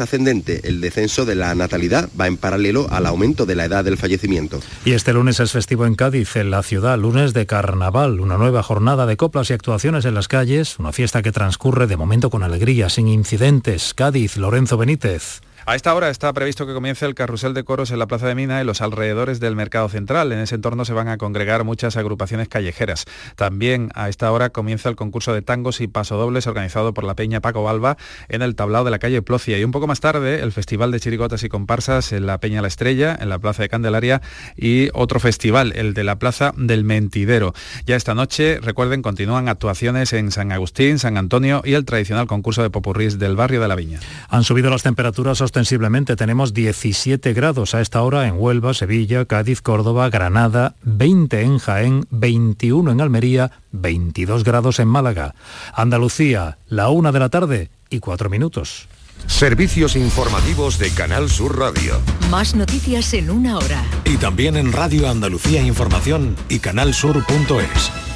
ascendente. El descenso de la natalidad va en paralelo al aumento de la edad del fallecimiento. Y este lunes es festivo en Cádiz, en la ciudad, lunes de carnaval, una nueva jornada de coplas y actuaciones en las calles, una fiesta que transcurre de momento con alegría, sin incidentes. Cádiz, Lorenzo Benítez. A esta hora está previsto que comience el carrusel de coros en la Plaza de Mina y los alrededores del Mercado Central. En ese entorno se van a congregar muchas agrupaciones callejeras. También a esta hora comienza el concurso de tangos y pasodobles organizado por la Peña Paco Balba en el tablao de la calle Plocia. Y un poco más tarde el Festival de Chirigotas y Comparsas en la Peña La Estrella, en la Plaza de Candelaria y otro festival, el de la Plaza del Mentidero. Ya esta noche, recuerden, continúan actuaciones en San Agustín, San Antonio y el tradicional concurso de popurrís del barrio de la Viña. Han subido las temperaturas ostensiblemente tenemos 17 grados a esta hora en Huelva, Sevilla, Cádiz, Córdoba, Granada, 20 en Jaén, 21 en Almería, 22 grados en Málaga. Andalucía, la una de la tarde y cuatro minutos. Servicios informativos de Canal Sur Radio. Más noticias en una hora. Y también en Radio Andalucía Información y canalsur.es.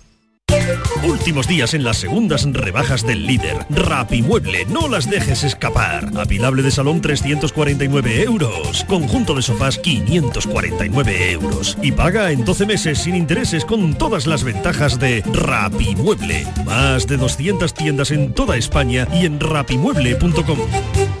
Últimos días en las segundas rebajas del líder. Rapimueble, no las dejes escapar. Apilable de salón 349 euros. Conjunto de sofás 549 euros. Y paga en 12 meses sin intereses con todas las ventajas de Rapimueble. Más de 200 tiendas en toda España y en rapimueble.com.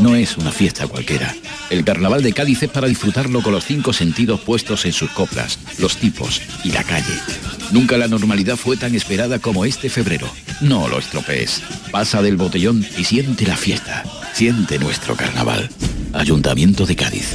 No es una fiesta cualquiera. El carnaval de Cádiz es para disfrutarlo con los cinco sentidos puestos en sus coplas, los tipos y la calle. Nunca la normalidad fue tan esperada como este febrero. No lo estropees. Pasa del botellón y siente la fiesta. Siente nuestro carnaval. Ayuntamiento de Cádiz.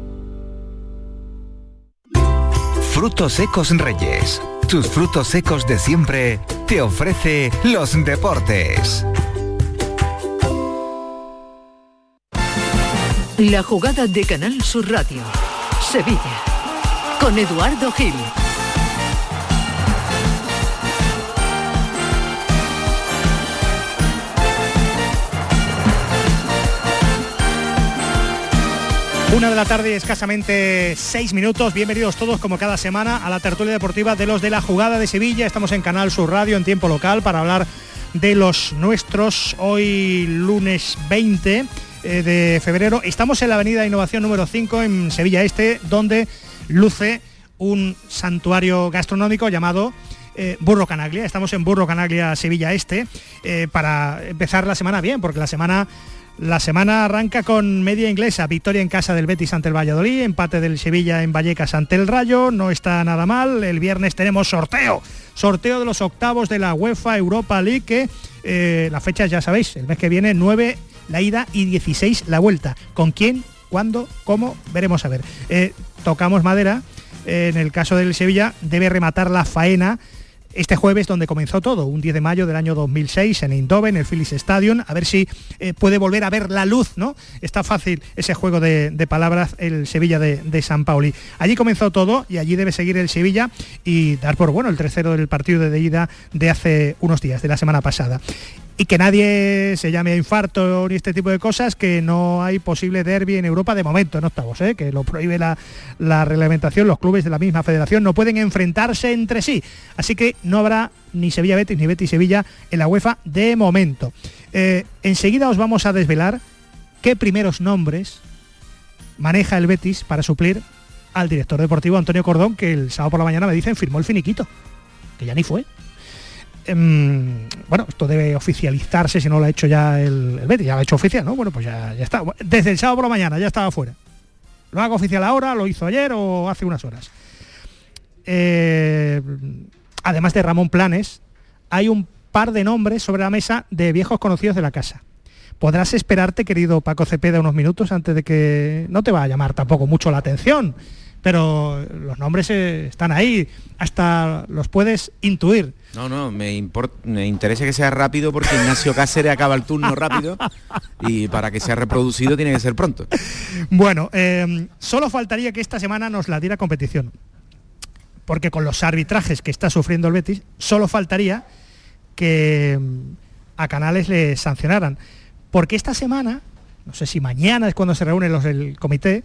Frutos secos Reyes. Tus frutos secos de siempre te ofrece los deportes. La jugada de Canal Sur Radio. Sevilla. Con Eduardo Gil. Una de la tarde, escasamente seis minutos. Bienvenidos todos, como cada semana, a la tertulia deportiva de los de la jugada de Sevilla. Estamos en Canal Sur Radio en tiempo local para hablar de los nuestros. Hoy, lunes 20 eh, de febrero, estamos en la Avenida Innovación número 5 en Sevilla Este, donde luce un santuario gastronómico llamado eh, Burro Canaglia. Estamos en Burro Canaglia, Sevilla Este, eh, para empezar la semana bien, porque la semana la semana arranca con media inglesa, victoria en casa del Betis ante el Valladolid, empate del Sevilla en Vallecas ante el Rayo, no está nada mal. El viernes tenemos sorteo, sorteo de los octavos de la UEFA Europa League, que eh, la fecha ya sabéis, el mes que viene 9 la ida y 16 la vuelta. ¿Con quién? ¿Cuándo? ¿Cómo? Veremos a ver. Eh, tocamos madera, en el caso del Sevilla debe rematar la faena este jueves donde comenzó todo, un 10 de mayo del año 2006 en Eindhoven, el Philips Stadium, a ver si eh, puede volver a ver la luz, ¿no? Está fácil ese juego de, palabras, el Sevilla de, San Pauli. Allí comenzó todo y allí debe seguir el Sevilla y dar por bueno el tercero del partido de ida de hace unos días, de la semana pasada. Y que nadie se llame a infarto ni este tipo de cosas, que no hay posible derby en Europa de momento, en octavos, ¿eh? que lo prohíbe la, la, reglamentación, los clubes de la misma federación no pueden enfrentarse entre sí. Así que no habrá ni Sevilla Betis ni Betis Sevilla en la UEFA de momento. Eh, enseguida os vamos a desvelar qué primeros nombres maneja el Betis para suplir al director deportivo Antonio Cordón, que el sábado por la mañana me dicen firmó el finiquito, que ya ni fue. Em, bueno, esto debe oficializarse si no lo ha hecho ya el, Betis, ya lo ha hecho oficial, ¿no? Bueno, pues ya, ya está. Desde el sábado por la mañana ya estaba fuera. Lo hago oficial ahora, lo hizo ayer o hace unas horas. Eh, además de Ramón Planes, hay un par de nombres sobre la mesa de viejos conocidos de la casa. Podrás esperarte, querido Paco Cepeda, unos minutos antes de que no te va a llamar tampoco mucho la atención, pero los nombres eh, están ahí, hasta los puedes intuir. No, no, me, interesa que sea rápido porque Ignacio Cáceres acaba el turno rápido y para que sea reproducido tiene que ser pronto. Bueno, eh, solo faltaría que esta semana nos la diera competición, porque con los arbitrajes que está sufriendo el Betis, solo faltaría que mm, a Canales le sancionaran. Porque esta semana, no sé si mañana es cuando se reúnen los del comité,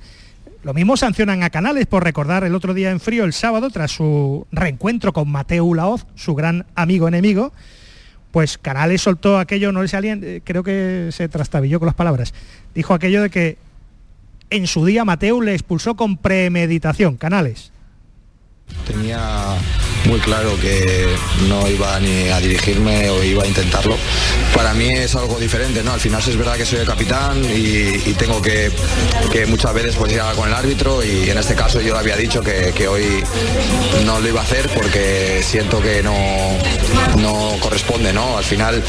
lo mismo sancionan a Canales por recordar el otro día en frío, el sábado, tras su reencuentro con Mateo Laoz, su gran amigo enemigo, pues Canales soltó aquello, no le salían, eh, creo que se trastabilló con las palabras, dijo aquello de que en su día Mateo le expulsó con premeditación, Canales. Tenía muy claro que no iba ni a dirigirme o iba a intentarlo. Para mí es algo diferente, ¿no? Al final es verdad que soy el capitán y, tengo que, muchas veces pues ir a con el árbitro y en este caso yo le había dicho que, hoy no lo iba a hacer porque siento que no, no corresponde, ¿no? Al final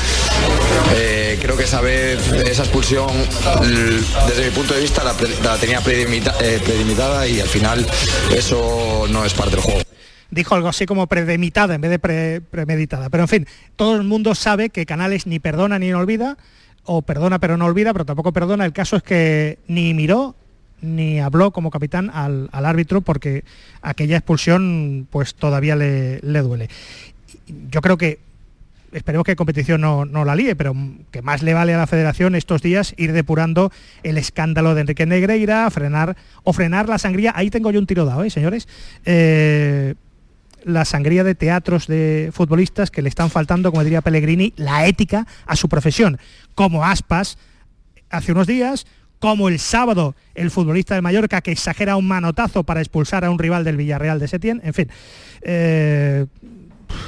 eh, creo que esa vez esa expulsión desde mi punto de vista la, tenía eh, predimitada y al final eso no es parte del dijo algo así como predemitada en vez de premeditada. Pero en fin, todo el mundo sabe que Canales ni perdona ni olvida, o perdona pero no olvida, pero tampoco perdona. El caso es que ni miró ni habló como capitán al, árbitro porque aquella expulsión pues todavía le, duele. Yo creo que esperemos que competición no, no, la líe, pero que más le vale a la federación estos días ir depurando el escándalo de Enrique Negreira, frenar o frenar la sangría. Ahí tengo yo un tiro dado, ¿eh, señores. Eh, la sangría de teatros de futbolistas que le están faltando, como diría Pellegrini, la ética a su profesión, como Aspas hace unos días, como el sábado el futbolista de Mallorca que exagera un manotazo para expulsar a un rival del Villarreal de Setién, en fin. Eh,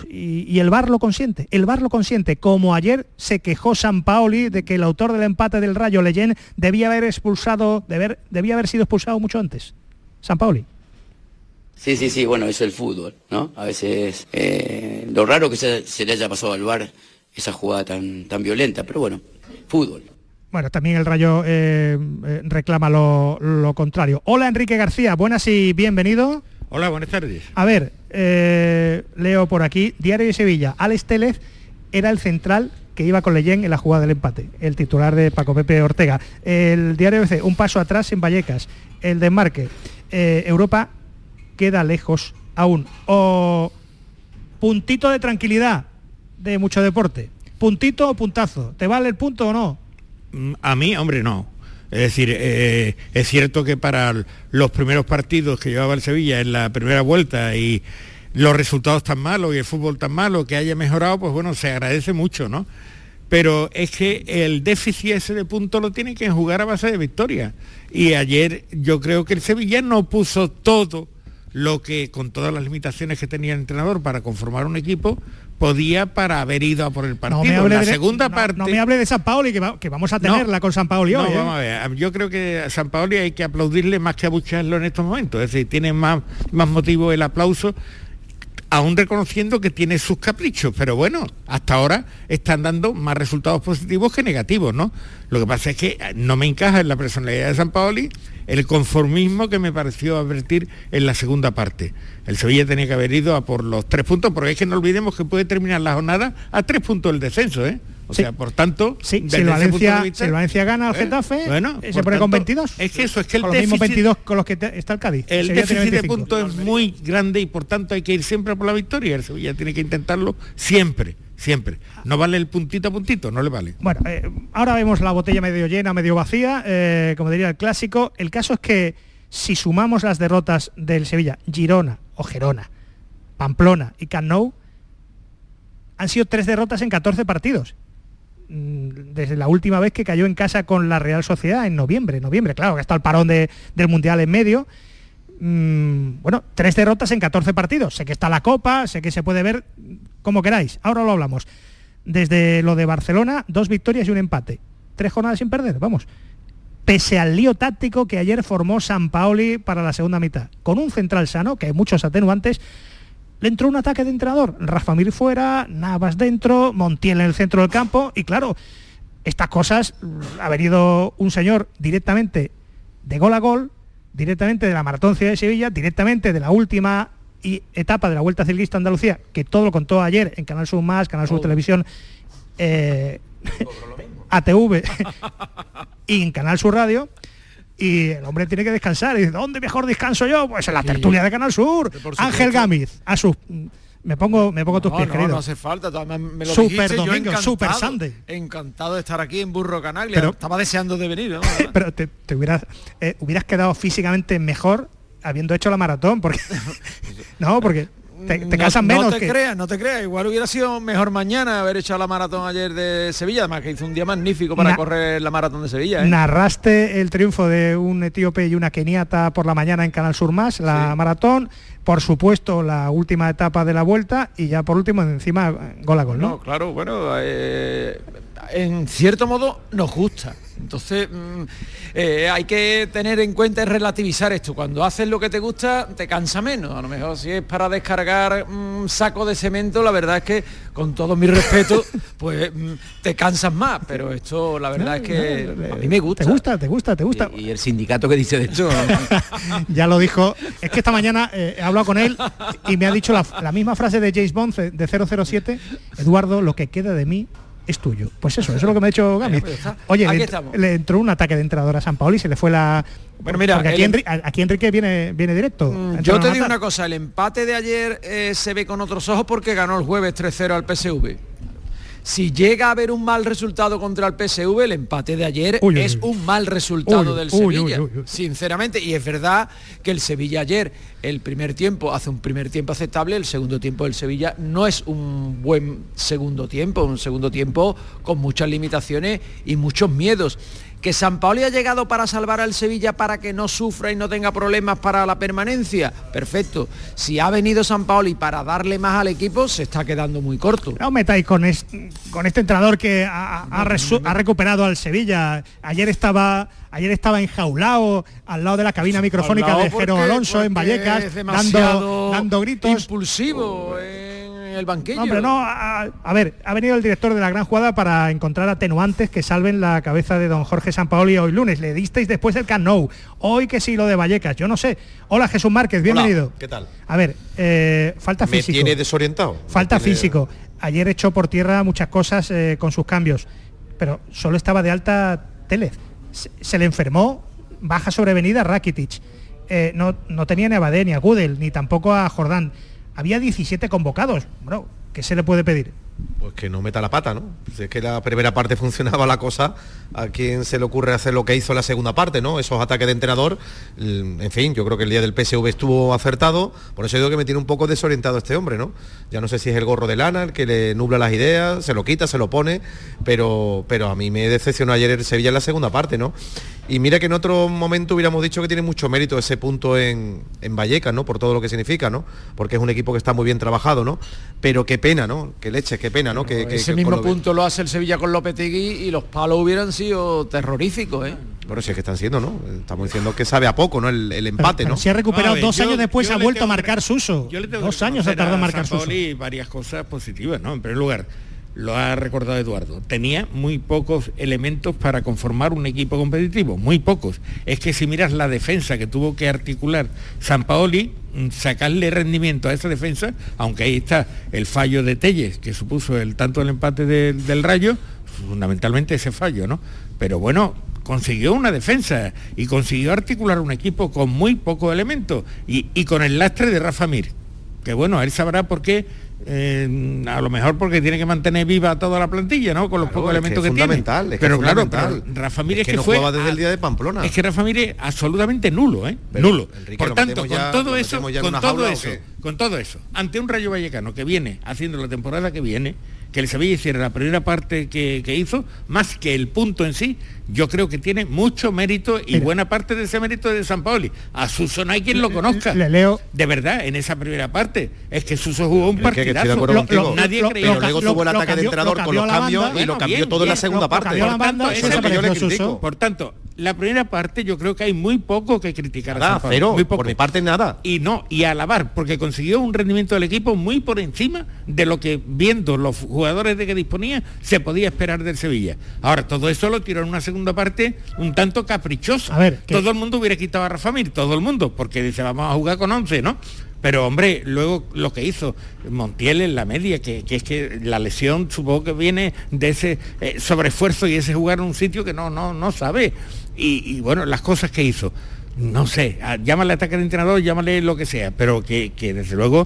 y, el VAR lo consiente, el VAR lo consiente, como ayer se quejó San Paoli de que el autor del empate del Rayo Leyen debía haber expulsado, debía haber sido expulsado mucho antes. San Paoli. Sí, sí, sí, bueno, es el fútbol, ¿no? A veces eh, lo raro que se, le haya pasado al bar esa jugada tan, tan violenta, pero bueno, fútbol. Bueno, también el Rayo eh, eh, reclama lo, contrario. Hola Enrique García, buenas y bienvenido. Hola, buenas tardes. A ver, leo por aquí, Diario de Sevilla, Alex Télez era el central que iba con Leyen en la jugada del empate, el titular de Paco Pepe Ortega. El diario BC, un paso atrás en Vallecas. El desmarque, Europa queda lejos aún. O puntito de tranquilidad de mucho deporte. Puntito o puntazo. ¿Te vale el punto o no? Mm, a mí, hombre, no. Es decir, eh, es cierto que para los primeros partidos que llevaba el Sevilla en la primera vuelta y los resultados tan malos y el fútbol tan malo que haya mejorado, pues bueno, se agradece mucho, ¿no? Pero es que el déficit ese de punto lo tiene que jugar a base de victoria. Y ayer yo creo que el Sevilla no puso todo lo que con todas las limitaciones que tenía el entrenador para conformar un equipo podía para haber ido a por el partido. No me la segunda parte. No me hable de San Paoli, que, que vamos a tenerla con San Paoli hoy. ¿eh? vamos a ver. Yo creo que a San Paoli hay que aplaudirle más que abuchearlo en estos momentos. Es decir, tiene más, más motivo el aplauso aún reconociendo que tiene sus caprichos, pero bueno, hasta ahora están dando más resultados positivos que negativos, ¿no? Lo que pasa es que no me encaja en la personalidad de San Paoli el conformismo que me pareció advertir en la segunda parte. El Sevilla tenía que haber ido a por los tres puntos, porque es que no olvidemos que puede terminar la jornada a tres puntos del descenso, ¿eh? O sea, por tanto, Sí, desde si el, Valencia, vista- si el Valencia gana al ¿Eh? Getafe, Bueno, se pone con tanto, 22. Es que eso, es que el con los mismos déficit- 22 con los que te- está el Cádiz. El Sevilla déficit de 25. puntos es muy grande y por tanto hay que ir siempre por la victoria. El Sevilla tiene que intentarlo siempre, siempre. No vale el puntito a puntito, no le vale. Bueno, eh, ahora vemos la botella medio llena, medio vacía, eh, como diría el clásico. El caso es que si sumamos las derrotas del Sevilla, Girona o Gerona, Pamplona y Camp Nou, han sido tres derrotas en 14 partidos. Mm, Desde la última vez que cayó en casa con la Real Sociedad en noviembre, noviembre, claro, que está el parón de- del Mundial en medio. Mm, bueno, tres derrotas en 14 partidos. Sé que está la Copa, sé que se puede ver como queráis. Ahora lo hablamos. Desde lo de Barcelona, dos victorias y un empate. Tres jornadas sin perder, vamos. Pese al lío táctico que ayer formó San Paoli para la segunda mitad. Con un central sano, que hay muchos atenuantes, le entró un ataque de entrenador. Rafa Mir fuera, Navas dentro, Montiel en el centro del campo. Y claro, estas cosas mm, ha venido un señor directamente de gol a gol, directamente de la Maratón Ciudad de Sevilla, directamente de la última etapa de la Vuelta Ciclista a Andalucía, que todo lo contó ayer en Canal Sur Más, Canal Sur Televisión, eh, ATV y en Canal Sur Radio. Y el hombre tiene que descansar. Y dice, ¿dónde mejor descanso yo? Pues en la tertulia de Canal Sur. Ángel Gámez, a sus... Me pongo, me pongo tus pies, no, querido. no hace falta. Me lo Super dijiste, yo domingo, encantado, super Sunday. Encantado de estar aquí en Burro. Pero- Estaba deseando de venir. ¿no? Pero te, te hubieras, eh, hubieras quedado físicamente mejor habiendo hecho la maratón, porque... no, porque te, te No- cansas no, menos te que... creas, no te creas. Igual hubiera sido mejor mañana haber hecho la maratón ayer de Sevilla, además que hizo un día magnífico para Na- correr la maratón de Sevilla. ¿eh? Narraste el triunfo de un etíope y una keniata por la mañana en Canal Sur Más, la maratón, por supuesto la última etapa de la vuelta y ya por último encima gol a gol, ¿no? No, claro, bueno, eh, en cierto modo nos gusta. Entonces mm, eh, hay que tener en cuenta y relativizar esto. Cuando haces lo que te gusta, te cansa menos. A lo mejor si es para descargar un saco de cemento, la verdad es que, con todo mi respeto, pues mm, te cansas más. Pero esto, la verdad es que a mí me gusta. Te gusta, te gusta, te gusta. ¿Y el sindicato que dice de esto? ya lo dijo. Es que esta mañana eh, he hablado con él y me ha dicho la, la misma frase de James Bond de 007. Eduardo, lo que queda de mí es tuyo. Pues eso, eso es lo que me ha dicho Gami. pues. Oye, Aquí le, entró un ataque de entrenador a San Paolo y se le fue la... Bueno, mira, porque aquí, el- Enri- aquí Enrique viene, viene directo. Mm, Yo te digo una cosa, el empate de ayer eh, se ve con otros ojos porque ganó el jueves 3-0 al PSV. Si llega a haber un mal resultado contra el PSV, el empate de ayer Uy, uy, es uy. un mal resultado Uy, del uy, uy, Sevilla, uy, uy. sinceramente. Y es verdad que el Sevilla ayer, el primer tiempo, hace un primer tiempo aceptable, el segundo tiempo del Sevilla no es un buen segundo tiempo, un segundo tiempo con muchas limitaciones y muchos miedos. Que San Paoli ha llegado para salvar al Sevilla para que no sufra y no tenga problemas para la permanencia. Perfecto. Si ha venido San Paoli para darle más al equipo, se está quedando muy corto. No metáis con, es- con este entrenador que ha recuperado al Sevilla. Ayer estaba ayer estaba enjaulado al lado de la cabina microfónica de Jero Alonso en Vallecas, dando, dando gritos. Impulsivo en el banquillo. No, hombre, no, a, a ver, ha venido el director de la gran jugada para encontrar atenuantes que salven la cabeza de don Jorge Sampaoli hoy lunes. Le disteis después el Camp Nou. Hoy que sí lo de Vallecas, yo no sé. Hola Jesús Márquez, bienvenido. Hola, ¿qué tal? A ver, eh, falta Me físico. tiene desorientado. Falta Me tiene- físico. Ayer echó por tierra muchas cosas eh, con sus cambios, pero solo estaba de alta Télez. Se, le enfermó, baja sobrevenida Rakitic. Eh, no, no tenía ni a Badé, ni a Gudel, ni tampoco a Jordán. Había 17 convocados. Bueno, ¿qué se le puede pedir? Pues que no meta la pata, ¿no? Si es que la primera parte funcionaba la cosa, ¿a quién se le ocurre hacer lo que hizo la segunda parte, ¿no? Esos ataques de entrenador, mm, en fin, yo creo que el día del PSV estuvo acertado, por eso digo que me tiene un poco desorientado este hombre, ¿no? Ya no sé si es el gorro de lana el que le nubla las ideas, se lo quita, se lo pone, pero, pero a mí me decepcionó ayer el Sevilla en la segunda parte, ¿no? Y mira que en otro momento hubiéramos dicho que tiene mucho mérito ese punto en, en Vallecas, ¿no? Por todo lo que significa, ¿no? Porque es un equipo que está muy bien trabajado, ¿no? Pero qué pena, ¿no? Que leche, qué pena, ¿no? Que, que- Ese que mismo lo punto lo hace el Sevilla con Lopetegui y los palos hubieran sido terroríficos, ¿eh? Bueno, si es que están siendo, ¿no? Estamos diciendo que sabe a poco, ¿no? El, el empate, Pero ¿no? si ha recuperado ver, dos yo- años después, ha vuelto a marcar Suso. Yo le tengo Dos años ha tardado en a marcar Suso. Varias cosas positivas, ¿no? En primer lugar, lo ha recordado Eduardo, tenía muy pocos elementos para conformar un equipo competitivo, muy pocos. Es que si miras la defensa que tuvo que articular San Paoli, mm, sacarle rendimiento a esa defensa, aunque ahí está el fallo de Telles, que supuso el tanto del empate del- Rayo, fundamentalmente ese fallo, ¿no? Pero bueno, consiguió una defensa y consiguió articular un equipo con muy pocos elementos y, y con el lastre de Rafa Mir, que bueno, él sabrá por qué eh, a lo mejor porque tiene que mantener viva toda la plantilla, ¿no? Con los Claro, pocos elementos que tiene. es pero claro, pero Rafa Mir Es que que, no fue desde a- el día de Pamplona. Es que Rafa Mir es absolutamente nulo, ¿eh? Pero, nulo. Enrique, Por ¿lo tanto, ya- con todo eso, todo con todo eso, ante un Rayo Vallecano que viene haciendo la temporada que viene, que el Sevilla hiciera la primera parte que, que hizo, más que el punto en sí, yo creo que tiene mucho mérito y Mira. buena parte de ese mérito es de San Paoli. A Suso no hay quien lo conozca. Le leo De verdad, en esa primera parte. Es que Suso jugó un partidazo. Lo- lo- nadie Lo- creía. Pero luego tuvo el ataque de entrenador lo con los cambios banda. y lo cambió bien, todo en la segunda lo parte. la Por banda, tanto, eso eso se es lo que yo le pareció critico. Suso. Por tanto, la primera parte yo creo que hay muy poco que criticar a Nada, San Paoli, cero, muy poco. por mi parte nada. Y no, y alabar, porque consiguió un rendimiento del equipo muy por encima de lo que viendo los jugadores de que disponía se podía esperar del Sevilla. Ahora, todo eso lo tiró en una segunda parte un tanto caprichosa. A ver, todo el mundo hubiera quitado a Rafa Mir, todo el mundo, porque dice vamos a jugar con 11, ¿no? Pero hombre, luego lo que hizo Montiel en la media, que, que es que la lesión supongo que viene de ese eh, sobreesfuerzo y ese jugar en un sitio que no, no, no sabe. Y, y, bueno, las cosas que hizo, no sé, a- llámale ataque de entrenador, llámale lo que sea, pero que, que desde luego,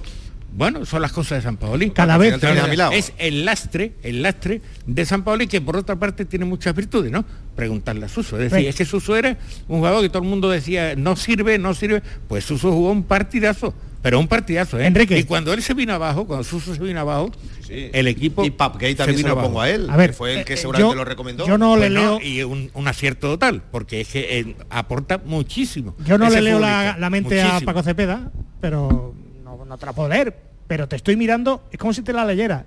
bueno, son las cosas de San Paoli. Cada vez- Al final, a mi lado. es el lastre, el lastre de San Paoli que por otra parte tiene muchas virtudes, ¿no? Preguntarle a Suso. Es decir, Venga. es que Suso era un jugador que todo el mundo decía, no sirve, no sirve. Pues Suso jugó un partidazo, pero un partidazo, ¿eh? Enrique. Y cuando él se vino abajo, cuando Suso se vino abajo, Sí. el equipo Y Papgate también se, vino lo abajo. pongo a él, A ver, que fue el que eh, seguramente yo- lo recomendó. yo no Pues le no, leo y un, un acierto total, porque es que eh, aporta muchísimo. Yo no le leo la, mente a. Paco Cepeda, pero no, no te la puedo leer. Pero te estoy mirando, es como si te la leyera.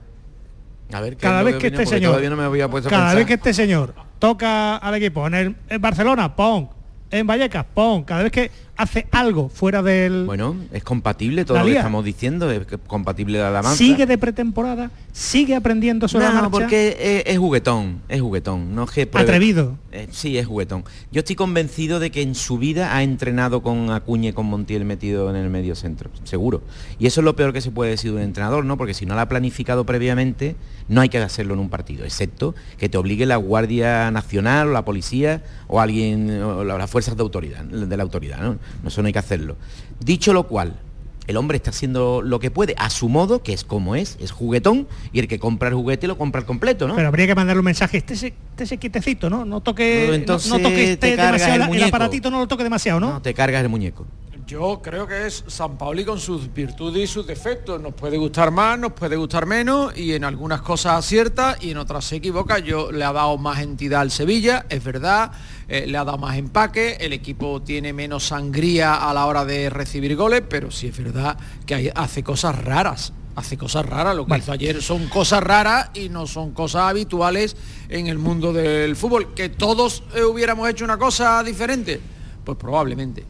A ver, ¿qué Cada vez que este señor, no me había cada pensar. vez que este señor toca al equipo en, el, en Barcelona, pon, en Vallecas, pon, cada vez que hace algo fuera del Bueno, es compatible todo La lo que estamos diciendo, es compatible la alabanza. sigue de pretemporada, sigue aprendiendo sobre la No, marcha. porque es, es juguetón, es juguetón, no es que pruebe- Atrevido. Eh, sí, es juguetón. Yo estoy convencido de que en su vida ha entrenado con Acuña y con Montiel metido en el medio centro, seguro. Y eso es lo peor que se puede decir de un entrenador, ¿no? Porque si no lo ha planificado previamente, no hay que hacerlo en un partido, excepto que te obligue la Guardia Nacional o la policía o alguien, o la- las fuerzas de autoridad, de la autoridad, ¿no? No, Eso no hay que hacerlo. Dicho lo cual, el hombre está haciendo lo que puede, a su modo, que es como es, es juguetón, y el que compra el juguete lo compra el completo, ¿no? Pero habría que mandarle un mensaje, este se, este se quietecito, ¿no? No toque, No, entonces no, toque te este cargas demasiado, el el, aparatito no lo toque demasiado, ¿no? No, te cargas el muñeco. Yo creo que es San Paoli con sus virtudes y sus defectos. Nos puede gustar más, nos puede gustar menos y en algunas cosas acierta y en otras se equivoca. Yo le ha dado más entidad al Sevilla, es verdad, eh, le ha dado más empaque, el equipo tiene menos sangría a la hora de recibir goles, pero sí es verdad que hay- hace cosas raras. Hace cosas raras, lo que hizo ayer son cosas raras y no son cosas habituales en el mundo del fútbol. ¿Que todos eh, hubiéramos hecho una cosa diferente? Pues probablemente.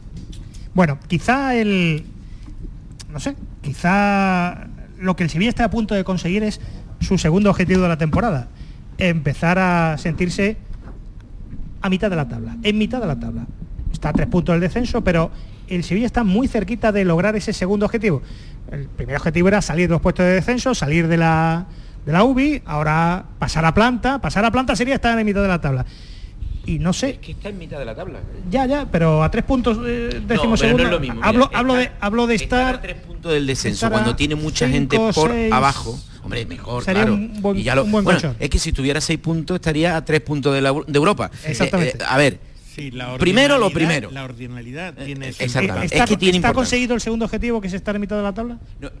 Bueno, quizá el. No sé, quizá lo que el Sevilla está a punto de conseguir es su segundo objetivo de la temporada. Empezar a sentirse a mitad de la tabla. En mitad de la tabla. Está a tres puntos del descenso, pero el Sevilla está muy cerquita de lograr ese segundo objetivo. El primer objetivo era salir de los puestos de descenso, salir de la, de la UBI, ahora pasar a planta. Pasar a planta sería estar en mitad de la tabla. Y no sé, que está en mitad de la tabla. ya, ya, pero a tres puntos eh, décimo pero segundo. no es lo mismo, mira, hablo, estar- hablo de, hablo de estar. a tres puntos del descenso a cuando tiene mucha cinco, gente por seis, abajo. Hombre, mejor, sería claro. un buen- Y ya lo- un buen bueno, es que si tuviera seis puntos estaría a tres puntos de, la- de Europa. Exactamente. Eh, eh, a ver, Sí, la primero lo primero. La ordinalidad tiene su- exactamente. ¿Está, es que tiene está conseguido el segundo objetivo que es estar en mitad de la tabla?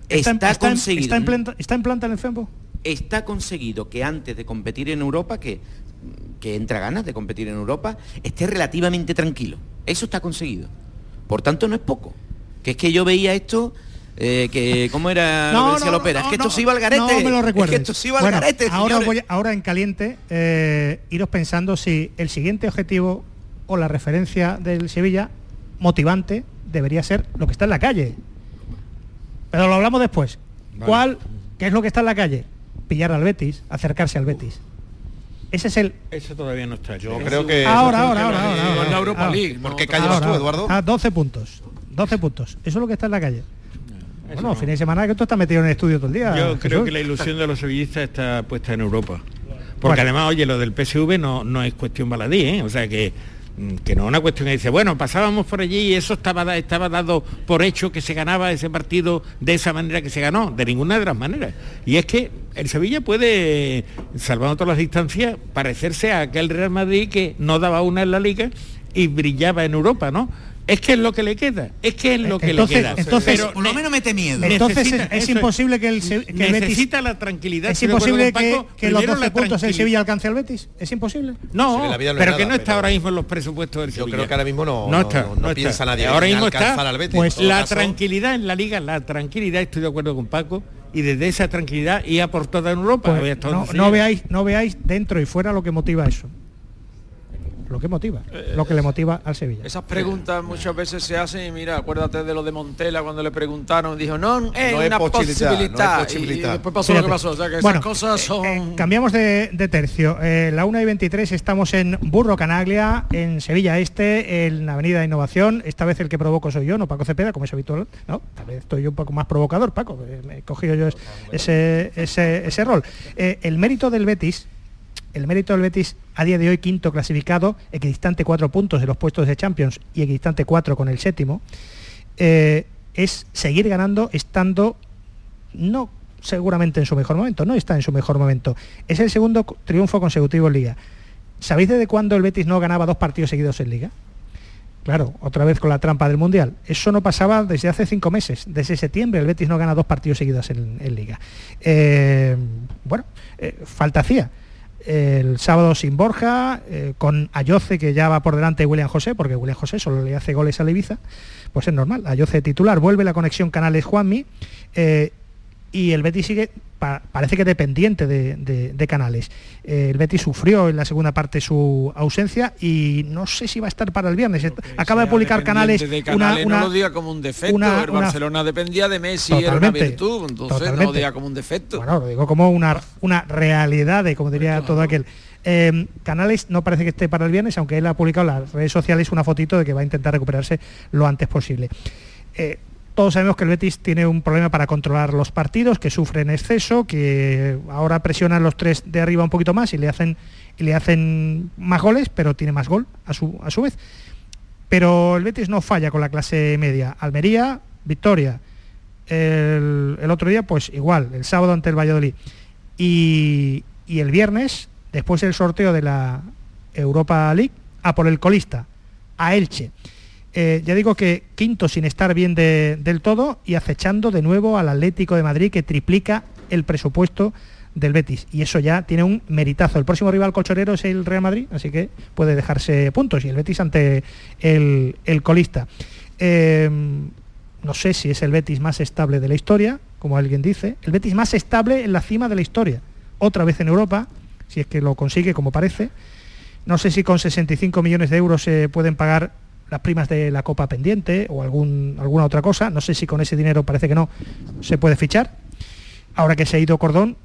está en- en- conseguido. está en planta, está en planta en el FEMPO? está conseguido que antes de competir en Europa, que, que entra ganas de competir en Europa, esté relativamente tranquilo. Eso está conseguido. Por tanto, no es poco. Que es que yo veía esto, eh, que ¿cómo era decía Lopera? es que esto se iba al garete. No me lo Es recuerdes. que esto se iba Bueno, al garete, ahora, voy ahora en caliente, eh, iros pensando si el siguiente objetivo o la referencia del Sevilla motivante debería ser lo que está en la calle. Pero lo hablamos después. Vale. ¿Cuál? ¿Qué es lo que está en la calle? Pillar al Betis, acercarse al Betis. Ese es el... Eso todavía no está. Yo creo que... Ahora, ahora, ahora, ahora, la Europa ahora. League. ¿Por no qué callas tú, Eduardo? a 12 puntos. 12 puntos. Eso es lo que está en la calle. Eso Bueno, no. fin de semana que tú estás metido en el estudio todo el día. Yo creo que la ilusión de los sevillistas está puesta en Europa. Porque además, oye, lo del PSV no, no es cuestión baladí, ¿eh? O sea que que no es una cuestión que dice, bueno, pasábamos por allí y eso estaba, estaba dado por hecho que se ganaba ese partido de esa manera que se ganó, de ninguna de las maneras. Y es que el Sevilla puede, salvando todas las distancias, parecerse a aquel Real Madrid que no daba una en la liga y brillaba en Europa, ¿no? Es que es lo que le queda, es que es lo que entonces, le queda. Entonces, Pero por lo menos mete miedo. Entonces es, Necesita- imposible que el, que el Betis necesita la tranquilidad. es imposible con que, Paco, que los primero 12 la puntos el tranquilidad. Sevilla alcance al Betis. Es imposible. No, pero nada, que no está pero- ahora mismo en los presupuestos del Yo Sevilla. creo que ahora mismo no- no está, no- no está. piensa nadie Ahora mismo alcanzar está, al Betis, pues la caso. tranquilidad en la liga, la tranquilidad, estoy de acuerdo con Paco, y desde esa tranquilidad ir a por toda Europa. Pues no, no veáis, no veáis dentro y fuera lo que motiva eso. Lo que motiva, lo que le motiva al Sevilla. Esas preguntas muchas veces se hacen y mira, acuérdate de lo de Montela cuando le preguntaron, dijo, no, es No una posibilidad, posibilidad. no es Y- Y, posibilidad. después pasó lo que pasó. O sea, que Bueno, esas cosas son... Cambiamos de, de tercio. Eh, la 1 y 23 estamos en Burro Canaglia, en Sevilla Este, en la Avenida de Innovación. Esta vez el que provoco soy yo, no Paco Cepeda, como es habitual. No, tal vez estoy yo un poco más provocador, Paco. eh, Me he cogido yo es- ese, ese, ese rol. Eh, el mérito del Betis, el mérito del Betis a día de hoy quinto clasificado, equidistante cuatro puntos de los puestos de Champions y equidistante cuatro con el séptimo, eh, es seguir ganando estando no seguramente en su mejor momento, no está en su mejor momento. Es el segundo triunfo consecutivo en Liga. ¿Sabéis desde cuándo el Betis no ganaba dos partidos seguidos en Liga? Claro, otra vez con la trampa del Mundial. Eso no pasaba desde hace cinco meses. Desde septiembre el Betis no gana dos partidos seguidos en, en Liga. Eh, bueno, eh, falta hacía. El sábado sin Borja, eh, con Ayoce que ya va por delante de William José, porque William José solo le hace goles a la Ibiza, pues es normal. Ayoce titular, vuelve la conexión canales Juanmi, eh, y el Betis sigue, pa- parece que dependiente de, de- de Canales. Eh, el Betis sufrió en la segunda parte su ausencia y no sé si va a estar para el viernes. Acaba de publicar Canales, de Canales, una- no lo diga como un defecto. una- el Barcelona dependía de Messi, era una Totalmente, virtud. Entonces no lo totalmente. diga como un defecto. Bueno, lo digo como una, una realidad, de, como diría todo aquel. Eh, Canales no parece que esté para el viernes, aunque él ha publicado en las redes sociales una fotito de que va a intentar recuperarse lo antes posible. Eh, todos sabemos que el Betis tiene un problema para controlar los partidos, que sufre en exceso, que ahora presionan los tres de arriba un poquito más y le hacen, y le hacen más goles, pero tiene más gol a su, a su vez. Pero el Betis no falla con la clase media. Almería, victoria. El, el otro día, pues igual, el sábado ante el Valladolid. Y, y el viernes, después del sorteo de la Europa League, a por el colista, a Elche. Eh, ya digo que quinto sin estar bien de- del todo y acechando de nuevo al Atlético de Madrid que triplica el presupuesto del Betis. Y eso ya tiene un meritazo. El próximo rival colchonero es el Real Madrid, así que puede dejarse puntos. Y el Betis ante el, el colista. Eh, no sé si es el Betis más estable de la historia, como alguien dice. El Betis más estable en la cima de la historia. Otra vez en Europa, si es que lo consigue como parece. No sé si con 65 millones de euros se pueden pagar las primas de la Copa pendiente o algún, alguna otra cosa. No sé si con ese dinero parece que no se puede fichar. Ahora que se ha ido Cordón,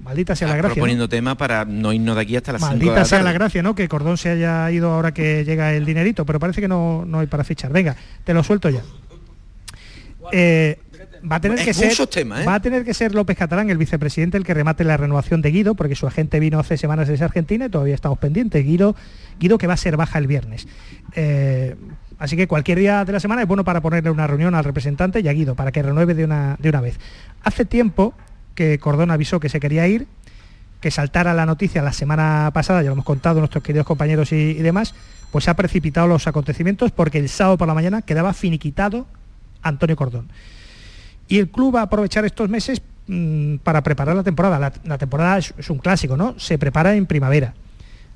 maldita sea la gracia. ¿no? proponiendo temas para no irnos de aquí hasta las 5 de Maldita la sea la gracia, ¿no? Que Cordón se haya ido ahora que llega el dinerito, pero parece que no, no hay para fichar. Venga, te lo suelto ya. Eh, va a tener Es que ser temas, ¿eh? va a tener que ser López Catalán el vicepresidente el que remate la renovación de Guido porque su agente vino hace semanas desde Argentina y todavía estamos pendientes Guido Guido que va a ser baja el viernes Eh, así que cualquier día de la semana es bueno para ponerle una reunión al representante y a Guido para que renueve de una de una vez hace tiempo que Cordón avisó que se quería ir que saltara la noticia la semana pasada, ya lo hemos contado nuestros queridos compañeros y, y demás, pues se ha precipitado los acontecimientos porque el sábado por la mañana quedaba finiquitado Antonio Cordón. Y el club va a aprovechar estos meses mm, para preparar la temporada. La, temporada es, un clásico, ¿no? Se prepara en primavera.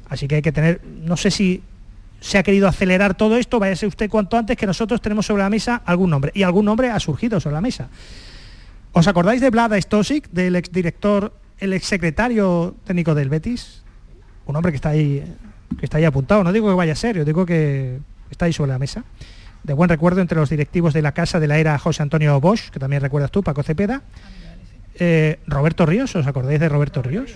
Así que hay que tener, no sé si se ha querido acelerar todo esto, váyase usted cuanto antes que nosotros tenemos sobre la mesa algún nombre. Y algún nombre ha surgido sobre la mesa. ¿Os acordáis de Vlada Stosic, del exdirector, el exsecretario técnico del Betis? Un hombre que está ahí, que está ahí apuntado. No digo que vaya serio, digo que está ahí sobre la mesa. De buen recuerdo entre los directivos de la casa de la era José Antonio Bosch, que también recuerdas tú, Paco Cepeda. Eh, Roberto Ríos, ¿os acordáis de Roberto Ríos?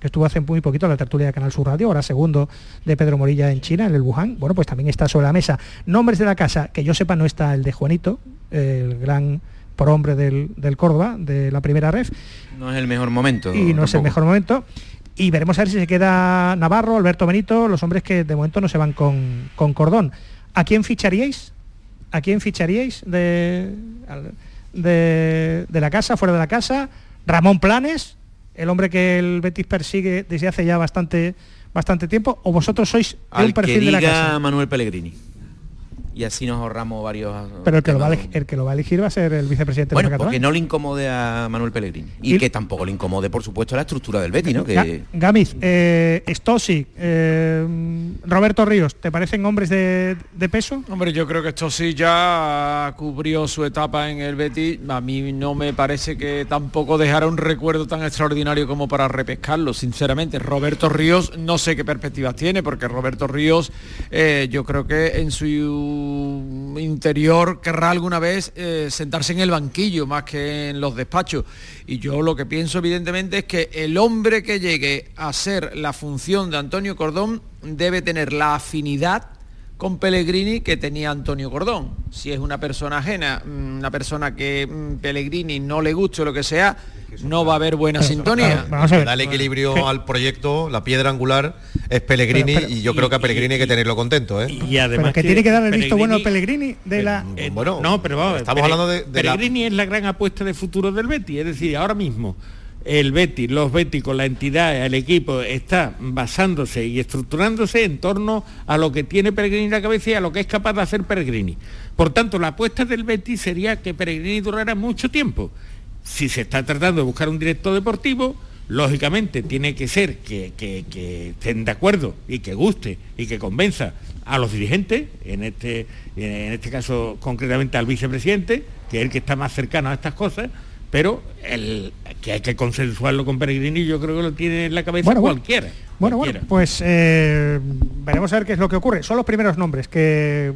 Que estuvo hace muy poquito en la tertulia de Canal Sur Radio, ahora segundo de Pedro Morilla en China, en el Wuhan. Bueno, pues también está sobre la mesa. Nombres de la casa, que yo sepa no está el de Juanito, el gran prohombre del, del Córdoba, de la primera ref, No es el mejor momento. y no es el mejor momento. Y veremos a ver si se queda Navarro, Alberto Benito, los hombres que de momento no se van con, con cordón. ¿A quién ficharíais? ¿A quién ficharíais de, de, de la casa, fuera de la casa? Ramón Planes, el hombre que el Betis persigue desde hace ya bastante bastante tiempo o vosotros sois un perfil que de la casa Manuel Pellegrini. Y así nos ahorramos varios... pero el que, lo va a elegir, el que lo va a elegir va a ser el vicepresidente Bueno, porque no le incomode a Manuel Pellegrini. Y, Y- que tampoco le incomode, por supuesto, la estructura del Betis, ¿no? Que, Gámez, eh, Stossi, eh, Roberto Ríos, ¿te parecen hombres de, de peso? Hombre, yo creo que esto sí ya cubrió su etapa en el Betis. A mí no me parece que tampoco dejara un recuerdo tan extraordinario como para repescarlo, sinceramente. Roberto Ríos, no sé qué perspectivas tiene, porque Roberto Ríos, eh, yo creo que en su interior querrá alguna vez eh, sentarse en el banquillo más que en los despachos. Y yo lo que pienso evidentemente es que el hombre que llegue a ser la función de Antonio Cordón debe tener la afinidad con Pellegrini que tenía Antonio Cordón. Si es una persona ajena, mm, una persona que mm, Pellegrini no le guste o lo que sea, no va a haber buena sintonía. Da el equilibrio al proyecto, la piedra angular es Pellegrini Pero, pero, y yo creo que a Pellegrini hay que tenerlo contento, ¿eh? Y además Pero que, tiene que dar el visto bueno a Pellegrini de la... bueno, no, pero vamos, estamos Pele- hablando de, de la- Pellegrini es la gran apuesta de futuro del Betis, es decir, ahora mismo el Betis, los Betis con la entidad, el equipo está basándose y estructurándose en torno a lo que tiene Pellegrini en la cabeza y a lo que es capaz de hacer Pellegrini. Por tanto, la apuesta del Betis sería que Pellegrini durara mucho tiempo. Si se está tratando de buscar un director deportivo, lógicamente tiene que ser que, que- que estén de acuerdo y que guste y que convenza a los dirigentes, en este, en este caso concretamente al vicepresidente, que es el que está más cercano a estas cosas, pero el, que hay que consensuarlo con Pellegrini yo creo que lo tiene en la cabeza Bueno, bueno. cualquiera. Bueno, bueno, cualquiera. pues eh, veremos a ver qué es lo que ocurre. Son los primeros nombres que,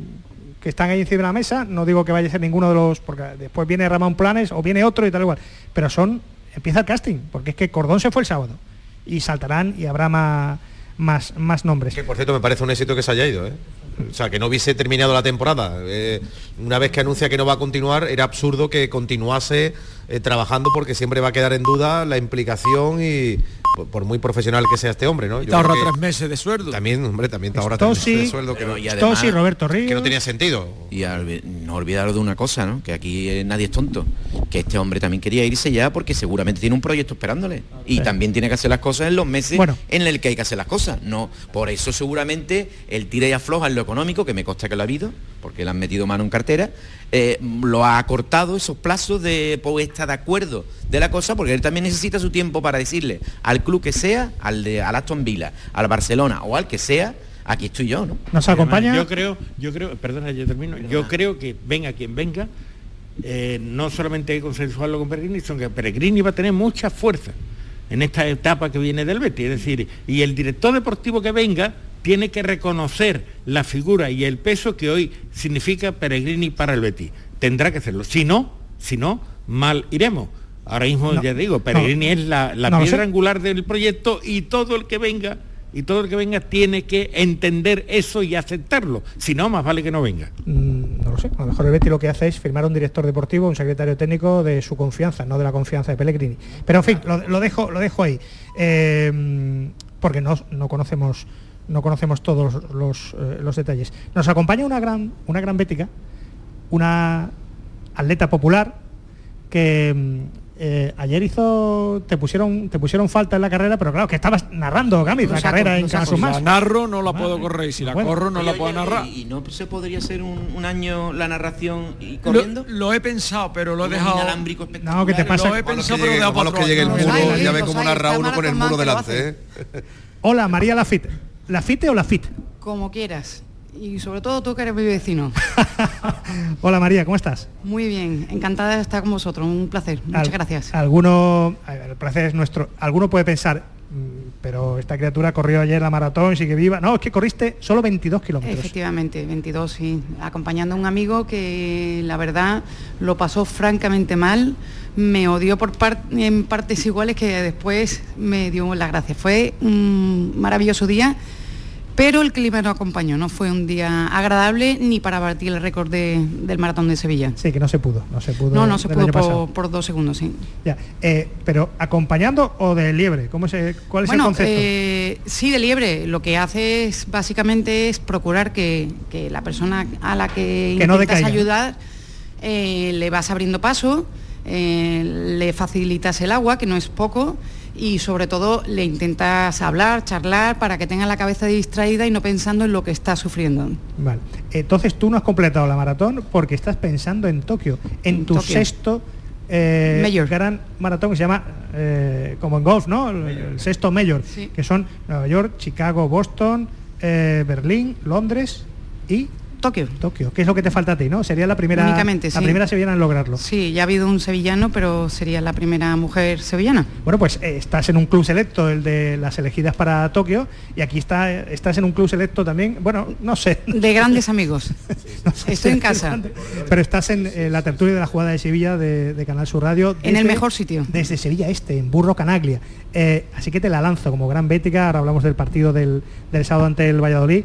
que están ahí encima de la mesa. No digo que vaya a ser ninguno de los, porque después viene Ramón Planes o viene otro y tal igual. Pero son, empieza el casting, porque es que Cordón se fue el sábado. Y saltarán y habrá más, más, más nombres. Que por cierto me parece un éxito que se haya ido, ¿eh? O sea, que no hubiese terminado la temporada. Eh, una vez que anuncia que no va a continuar, era absurdo que continuase eh, trabajando porque siempre va a quedar en duda la implicación y por, por muy profesional que sea este hombre, ¿no? Yo Te ahorra tres meses de sueldo. También, hombre, también te ahorra tres meses de sueldo. Que, no- y además- Stossi, Roberto Ríos. que no tenía sentido. Y no olvidaros de una cosa, ¿no? Que aquí eh, nadie es tonto. Que este hombre también quería irse ya porque seguramente tiene un proyecto esperándole. Y también tiene que hacer las cosas en los meses Bueno. en el que hay que hacer las cosas. No, por eso seguramente el tira y afloja en lo económico, que me consta que lo ha habido, porque le han metido mano en cartera, eh, lo ha acortado esos plazos de pues, estar de acuerdo de la cosa, porque él también necesita su tiempo para decirle al club que sea, al de al Aston Villa, al Barcelona o al que sea, aquí estoy yo, ¿no? Nos Además, acompaña. Yo creo, yo creo, perdona, yo termino. Yo creo que venga quien venga, eh, no solamente hay que consensuarlo con Pellegrini, sino que Pellegrini va a tener mucha fuerza en esta etapa que viene del Betis. Es decir, y el director deportivo que venga tiene que reconocer la figura y el peso que hoy significa Pellegrini para el Betis. Tendrá que hacerlo. Si no, si no, mal iremos. Ahora mismo No, ya digo, Pellegrini no, es la, la no piedra angular del proyecto y todo el que venga y todo el que venga tiene que entender eso y aceptarlo. Si no, más vale que no venga. Mm, no lo sé, a lo mejor el Betis lo que hace es firmar un director deportivo, un secretario técnico de su confianza, no de la confianza de Pellegrini. Pero en fin, lo, lo dejo, lo dejo ahí. Eh, porque no, no conocemos no conocemos todos los, eh, los detalles. Nos acompaña una gran, una gran bética, una atleta popular que mm, eh, ayer hizo, te pusieron, te pusieron falta en la carrera, pero claro, que estabas narrando, Gami, la carrera en Canal Sur Si la Más. narro no la puedo correr y si la Bueno. corro no la puedo oye, narrar. ¿Y, y no se podría hacer un, un año la narración y corriendo? lo he pensado, pero lo he dejado. No, ¿qué te pasa? Lo he que pensado, pero llegue, de a malo cuatro que llegue el muro, ya ve los cómo narra uno con el muro que delante, ¿eh? Hola, María Lafite. ¿Lafite o Lafite? Como quieras. Y sobre todo tú que eres mi vecino. Hola María, ¿cómo estás? Muy bien, encantada de estar con vosotros. Un placer. Muchas Al- gracias. Alguno, el placer es nuestro. Alguno puede pensar, "Mm, pero esta criatura corrió ayer la maratón, sigue viva. No, es que corriste solo 22 kilómetros. Efectivamente, 22, sí. Acompañando a un amigo que la verdad lo pasó francamente mal. Me odió por par- en partes iguales que después me dio las gracias. Fue un maravilloso día pero el clima no acompañó, no fue un día agradable ni para batir el récord de- del maratón de Sevilla. Sí, que no se pudo, no se pudo. No, no se pudo por, por dos segundos, sí. Ya, eh, pero acompañando o de liebre, ¿cómo se, ¿cuál es bueno, el concepto? eh, sí, de liebre. Lo que hace es básicamente es procurar que, que la persona a la que, Que intentas ayudar eh, le vas abriendo paso, eh, le facilitas el agua, que no es poco, y sobre todo le intentas hablar, charlar, para que tenga la cabeza distraída y no pensando en lo que está sufriendo. Vale. Entonces tú no has completado la maratón porque estás pensando en Tokio, en tu Tokio. sexto eh, Mayor. gran maratón que se llama eh, como en golf, ¿no? El, el sexto mayor, Sí. que son Nueva York, Chicago, Boston, eh, Berlín, Londres y Tokio. Tokio. ¿Qué es lo que te falta a ti, no? Sería la primera Únicamente, la sí. primera sevillana en lograrlo. Sí, ya ha habido un sevillano, pero sería la primera mujer sevillana. Bueno, pues eh, estás en un club selecto, el de las elegidas para Tokio, y aquí está, eh, estás en un club selecto también, bueno, no sé. De grandes amigos. Estoy en casa. Pero estás en eh, la tertulia de la jugada de Sevilla de, de Canal Sur Radio. En el mejor sitio. Desde Sevilla Este, en Burro Canaglia. Eh, así que te la lanzo como gran bética, ahora hablamos del partido del, del sábado ante el Valladolid.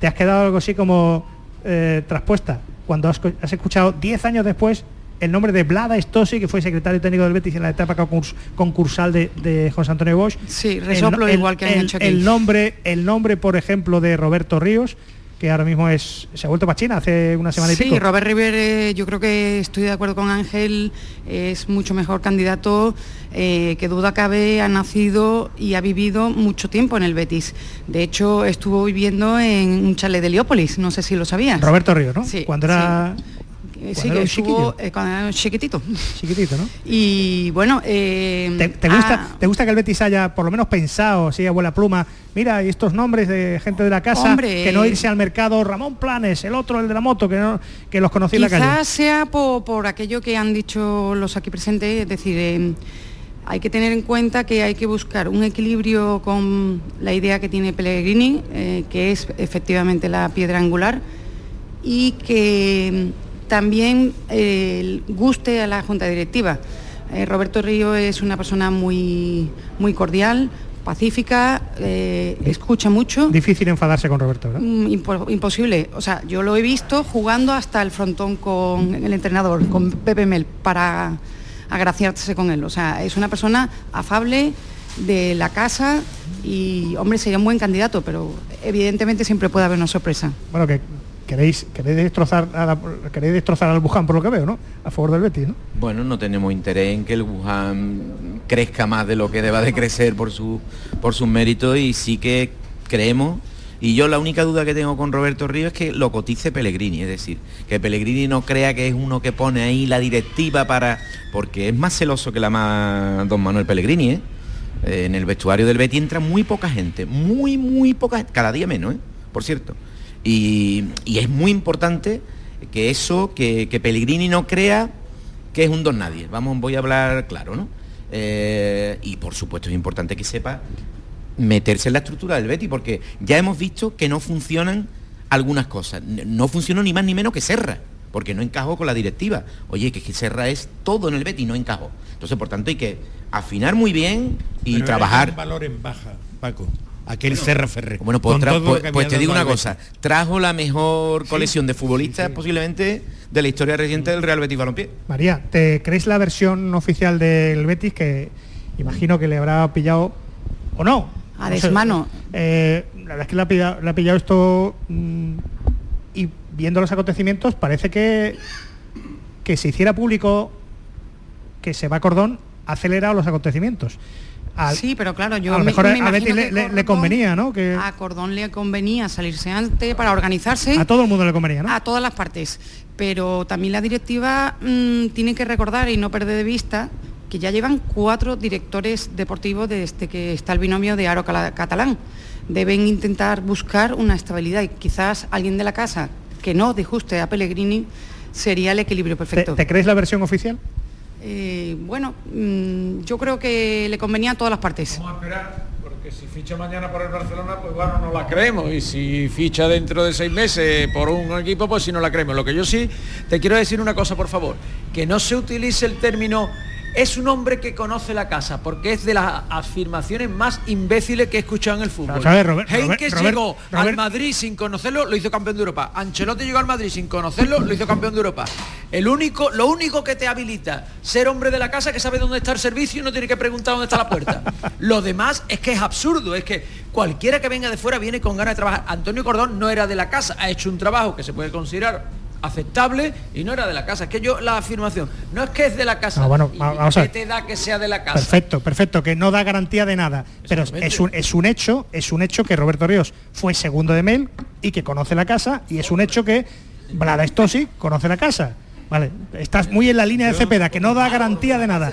¿Te has quedado algo así como eh, traspuesta? Cuando has, escuchado 10 años después el nombre de Blada Estosi, que fue secretario técnico del Betis en la etapa concurs- concursal de, de José Antonio Bosch. Sí, resoplo El- igual que han el- hecho aquí. el nombre, el nombre, por ejemplo, de Roberto Ríos, que ahora mismo es se ha vuelto para China hace una semana y Sí, pico. Robert River, eh, yo creo que estoy de acuerdo con Ángel, es mucho mejor candidato, eh, que duda cabe, ha nacido y ha vivido mucho tiempo en el Betis. De hecho, estuvo viviendo en un chalet de Heliópolis, no sé si lo sabías. Roberto Ríos, ¿no? Sí, Cuando era Eh, cuando sí, era que un estuvo chiquillo. eh, cuando era chiquitito. chiquitito, ¿no? Y bueno, eh, ¿Te, te gusta, ah, ¿Te gusta que el Betis haya por lo menos pensado, así abuela pluma, mira, y estos nombres de gente de la casa, Hombre, que no eh, irse al mercado, Ramón Planes, el otro, el de la moto, que, no, que los conocí en la Quizás calle? sea por, por aquello que han dicho los aquí presentes, es decir, eh, hay que tener en cuenta que hay que buscar un equilibrio con la idea que tiene Pellegrini, eh, que es efectivamente la piedra angular, y que también eh, guste a la Junta Directiva. Eh, Roberto Río es una persona muy, muy cordial, pacífica, eh, escucha mucho. Difícil enfadarse con Roberto, ¿verdad? Mm, impo- imposible. O sea, yo lo he visto jugando hasta el frontón con el entrenador, con Pepe Mel, para agraciarse con él. O sea, es una persona afable de la casa y, hombre, sería un buen candidato, pero evidentemente siempre puede haber una sorpresa. Bueno, que queréis, queréis destrozar a la- queréis destrozar al Buján por lo que veo, ¿no? A favor del Betis, ¿no? Bueno, no tenemos interés en que el Wuhan crezca más de lo que deba de crecer por su por sus méritos y sí que creemos y yo la única duda que tengo con Roberto Río es que lo cotice Pellegrini, es decir, que Pellegrini no crea que es uno que pone ahí la directiva para porque es más celoso que la más don Manuel Pellegrini, ¿eh? Eh, En el vestuario del Betty entra muy poca gente, muy, muy poca gente, cada día menos, ¿eh? por cierto. Y, y es muy importante que eso, que, que Pellegrini no crea que es un don nadie. Vamos, voy a hablar claro, ¿no? Y por supuesto es importante que sepa meterse en la estructura del Betty, porque ya hemos visto que no funcionan algunas cosas. No funcionó ni más ni menos que Serra, porque no encajó con la directiva. Oye, que, Serra es todo en el Betty no encajó. Entonces, por tanto, hay que afinar muy bien y Pero trabajar. un valor en baja, Paco. Aquel Serra Ferrer. Bueno, pues, pues- pues te digo una cosa. Trajo la mejor colección de futbolistas posiblemente de la historia reciente del Real Betis Balompié. María, ¿te crees la versión oficial del Betis que imagino que le habrá pillado o no? A desmano. eh, la verdad es que le ha pillado, le ha pillado esto mm, y viendo los acontecimientos parece que que se hiciera público que se va a Cordón ha acelerado los acontecimientos. Al- sí, pero claro, yo a lo me- mejor me a le, que le- Cordón- convenía, ¿no? Que A Cordón le convenía salirse antes para organizarse. a todo el mundo le convenía, ¿no? A todas las partes. Pero también la directiva mm, tiene que recordar y no perder de vista que ya llevan cuatro directores deportivos desde que está el binomio de Aro Catalán. Deben intentar buscar una estabilidad y quizás alguien de la casa que no disguste a Pellegrini sería el equilibrio ¿Te, perfecto. te crees la versión oficial? Eh, bueno, mm, yo creo que le convenía a todas las partes. Vamos a esperar, porque si ficha mañana por el Barcelona, pues bueno, no la creemos. Y si ficha dentro de seis meses por un equipo, pues si no la creemos. Lo que yo sí te quiero decir una cosa, por favor, que no se utilice el término es un hombre que conoce la casa, porque es de las afirmaciones más imbéciles que he escuchado en el fútbol. Ver, Robert- Robert- llegó al Madrid sin conocerlo, lo hizo campeón de Europa. Ancelotti llegó al Madrid sin conocerlo, lo hizo campeón de Europa. El único, lo único que te habilita ser hombre de la casa que sabe dónde está el servicio y no tiene que preguntar dónde está la puerta. Lo demás es que es absurdo, es que cualquiera que venga de fuera viene con ganas de trabajar. Antonio Cordón no era de la casa, ha hecho un trabajo que se puede considerar aceptable y no era de la casa. Es que yo la afirmación no es que es de la casa. Ah, bueno, ¿Y va- vamos a ¿Qué ver. te da que sea de la casa? Perfecto, perfecto, que no da garantía de nada. Pero es un, es un hecho, es un hecho que Roberto Ríos fue segundo de Mel y que conoce la casa, y es un hecho que Blada Estosi conoce la casa. Vale, estás muy en la línea de Cepeda, que no da garantía de nada.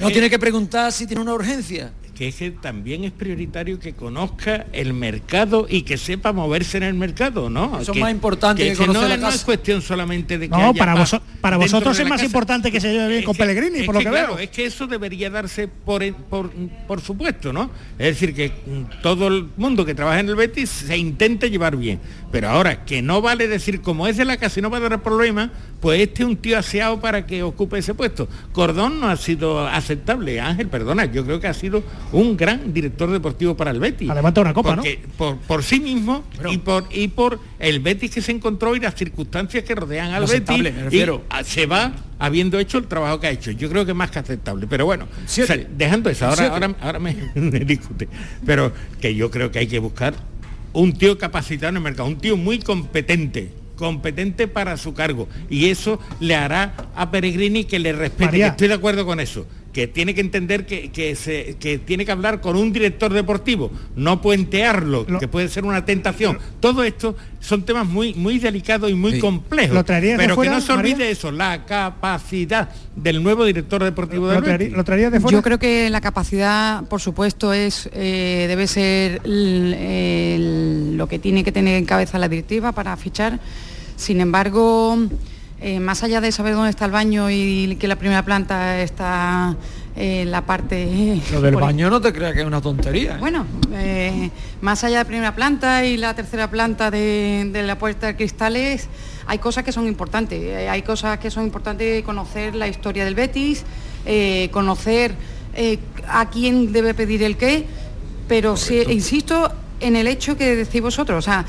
no tiene que preguntar si tiene una urgencia. Que es que también es prioritario que conozca el mercado y que sepa moverse en el mercado, ¿no? Eso es Que- más importante que no, conocer la no casa. es cuestión solamente de que No, haya para, vosotros es más casa. importante que se lleve bien Es con que- Pellegrini, por lo que claro, veo. es que eso debería darse por, por, por supuesto, ¿no? Es decir, que todo el mundo que trabaja en el Betis se intente llevar bien. Pero ahora, que no vale decir, como es de la casa y no va a dar problema, pues este es un tío aseado para que ocupe ese puesto. Cordón no ha sido aceptable, Ángel, perdona, yo creo que ha sido un gran director deportivo para el Betis. Ha levantado una copa, ¿no? Por, por sí mismo y por y por el Betis que se encontró y las circunstancias que rodean al Betis y a- se va habiendo hecho el trabajo que ha hecho. Yo creo que más que aceptable. Pero bueno, Siete. o sea, dejando eso, ahora, ahora, ahora me, me discute. Pero que yo creo que hay que buscar un tío capacitado en el mercado, un tío muy competente competente para su cargo y eso le hará a Peregrini que le respete María. que estoy de acuerdo con eso que tiene que entender que, que se, que tiene que hablar con un director deportivo, no puentearlo, que puede ser una tentación. Todo esto son temas muy, muy delicados y muy complejos. ¿Lo traerías de pero fuera, que no se olvide María? eso, la capacidad del nuevo director deportivo del Betis. Yo creo que la capacidad, por supuesto, es eh, debe ser el- el- lo que tiene que tener en cabeza la directiva para fichar. Sin embargo, eh, más allá de saber dónde está el baño y que la primera planta está en la parte... Lo del baño no te creas que es una tontería. ¿eh? Bueno, eh, más allá de primera planta y la tercera planta de, de la puerta de cristales, hay cosas que son importantes. Eh, Hay cosas que son importantes conocer la historia del Betis, eh, conocer eh, a quién debe pedir el qué, pero sí, insisto en el hecho que decís vosotros, o sea,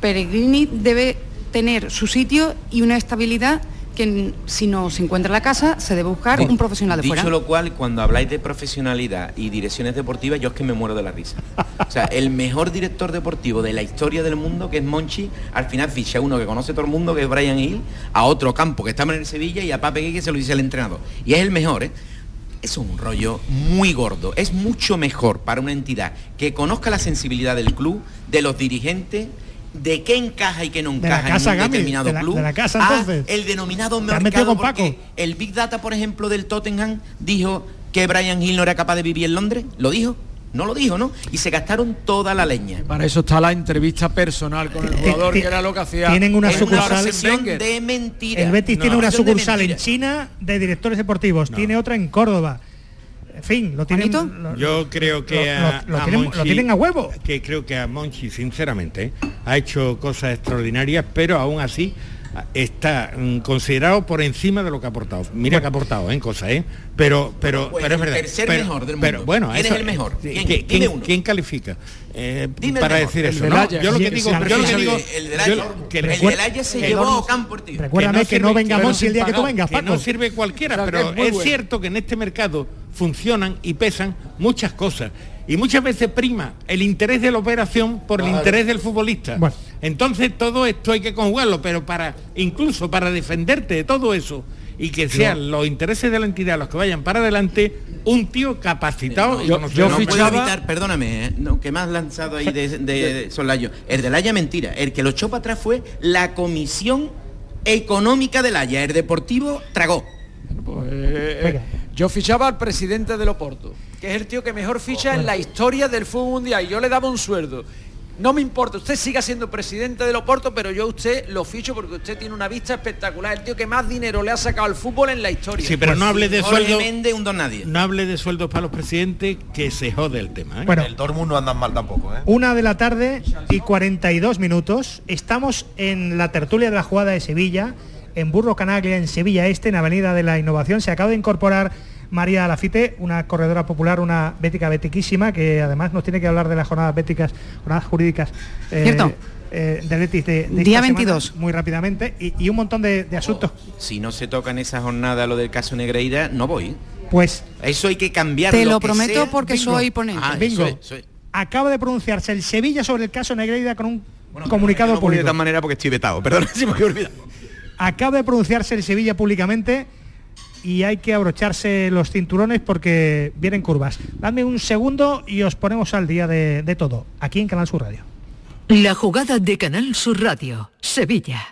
Peregrini debe tener su sitio y una estabilidad que si no se encuentra en la casa se debe buscar un profesional de Dicho fuera. lo cual, cuando habláis de profesionalidad y direcciones deportivas, yo es que me muero de la risa. O sea, el mejor director deportivo de la historia del mundo, que es Monchi, al final ficha a uno que conoce todo el mundo, que es Brian Hill, a otro campo que está en el Sevilla y a Pape que se lo dice el entrenador. Y es el mejor, ¿eh? Es un rollo muy gordo. Es mucho mejor para una entidad que conozca la sensibilidad del club, de los dirigentes, de qué encaja y qué no De la encaja casa, en un Gami, determinado de la- club. de la casa, a entonces. el denominado mercado con porque Paco. el Big Data, por ejemplo, del Tottenham dijo que Brian Hill no era capaz de vivir en Londres. ¿Lo dijo? No lo dijo, ¿no? Y se gastaron toda la leña. Para eso está la entrevista personal con el jugador, que era lo que hacía. Tienen una sucursal- de mentira. El Betis No, tiene una sucursal en. China de directores deportivos, tiene otra en Córdoba. En fin, lo tienen. lo- Yo creo que lo- a, lo a tienen- lo tienen a huevo. Que creo que a Monchi, sinceramente, ha hecho cosas extraordinarias, pero aún así está mm, considerado por encima de lo que ha aportado. Mira que ha aportado en cosas, ¿eh? Pero, pero, Pues pero es el verdad. tercer pero, mejor del pero mundo. bueno, ¿Quién eso- es el mejor? ¿Qui- ¿Quién? ¿Quién, Dime uno. quién califica eh, Dime el para decir El eso? Yo lo que digo, yo lo que digo, el del Haya. El se llevó a Campo Ortiz. Recuérdame que no venga pero Monchi el día que tú vengas, que no Paco. sirve cualquiera, pero es cierto que en este mercado funcionan y pesan muchas cosas. Y muchas veces prima el interés de la operación por el interés del futbolista. Entonces todo esto hay que conjugarlo, pero para incluso para defenderte de todo eso y que sean los intereses de la entidad los que vayan para adelante, un tío capacitado y Yo, no puedo evitar, perdóname, ¿eh? no, que me has lanzado ahí de, de, de Solayo. El del Haya mentira. El que lo echó para atrás fue la comisión económica del Haya. El deportivo tragó. Pues, eh, yo fichaba al presidente del Oporto, que es el tío que mejor ficha en la historia del fútbol mundial. Yo le daba un sueldo. No me importa, usted siga siendo presidente del Oporto, pero yo a usted lo ficho porque usted tiene una vista espectacular. El tío que más dinero le ha sacado al fútbol en la historia. Sí, pero no hable de sueldo. Méndez, un don nadie. No hable de sueldos para los presidentes que se jode el tema. ¿eh? Bueno. El Dortmund no andan mal tampoco, ¿eh? Una de la tarde y 42 minutos. Estamos en la tertulia de la jugada de Sevilla, en Burro Canaglia, en Sevilla Este, en Avenida de la Innovación. Se acaba de incorporar María Lafite, una corredora popular, una bética betiquísima, que además nos tiene que hablar de las jornadas béticas, jornadas jurídicas. eh, Cierto. eh, del Betis de, de Día esta semana, 22. muy rápidamente y, y un montón de, de asuntos. Si no se toca en esa jornada lo del caso Negreira, no voy. Pues Eso hay que cambiar. Te lo prometo sea. porque Bingo. soy ponente. Ah, Bingo. acaba de pronunciarse el Sevilla sobre el caso Negreira con un Bueno, comunicado no voy de público. tal manera porque estoy vetado. Perdón, si me he olvidado. Acaba de pronunciarse el Sevilla públicamente y hay que abrocharse los cinturones porque vienen curvas. Dadme un segundo y os ponemos al día de, de todo, aquí en Canal Sur Radio. La jugada de Canal Sur Radio, Sevilla.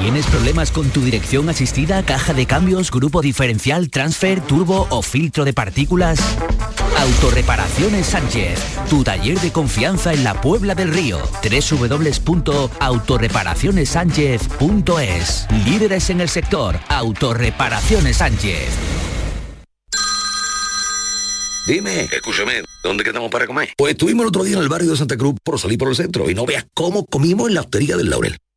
¿Tienes problemas con tu dirección asistida, caja de cambios, grupo diferencial, transfer, turbo o filtro de partículas? Autorreparaciones Sánchez, tu taller de confianza en la Puebla del Río. www.autorreparacionessánchez.es Líderes en el sector, Autorreparaciones Sánchez. Dime, escúchame, ¿dónde quedamos para comer? Pues estuvimos el otro día en el barrio de Santa Cruz por salir por el centro y no veas cómo comimos en la hostería del Laurel.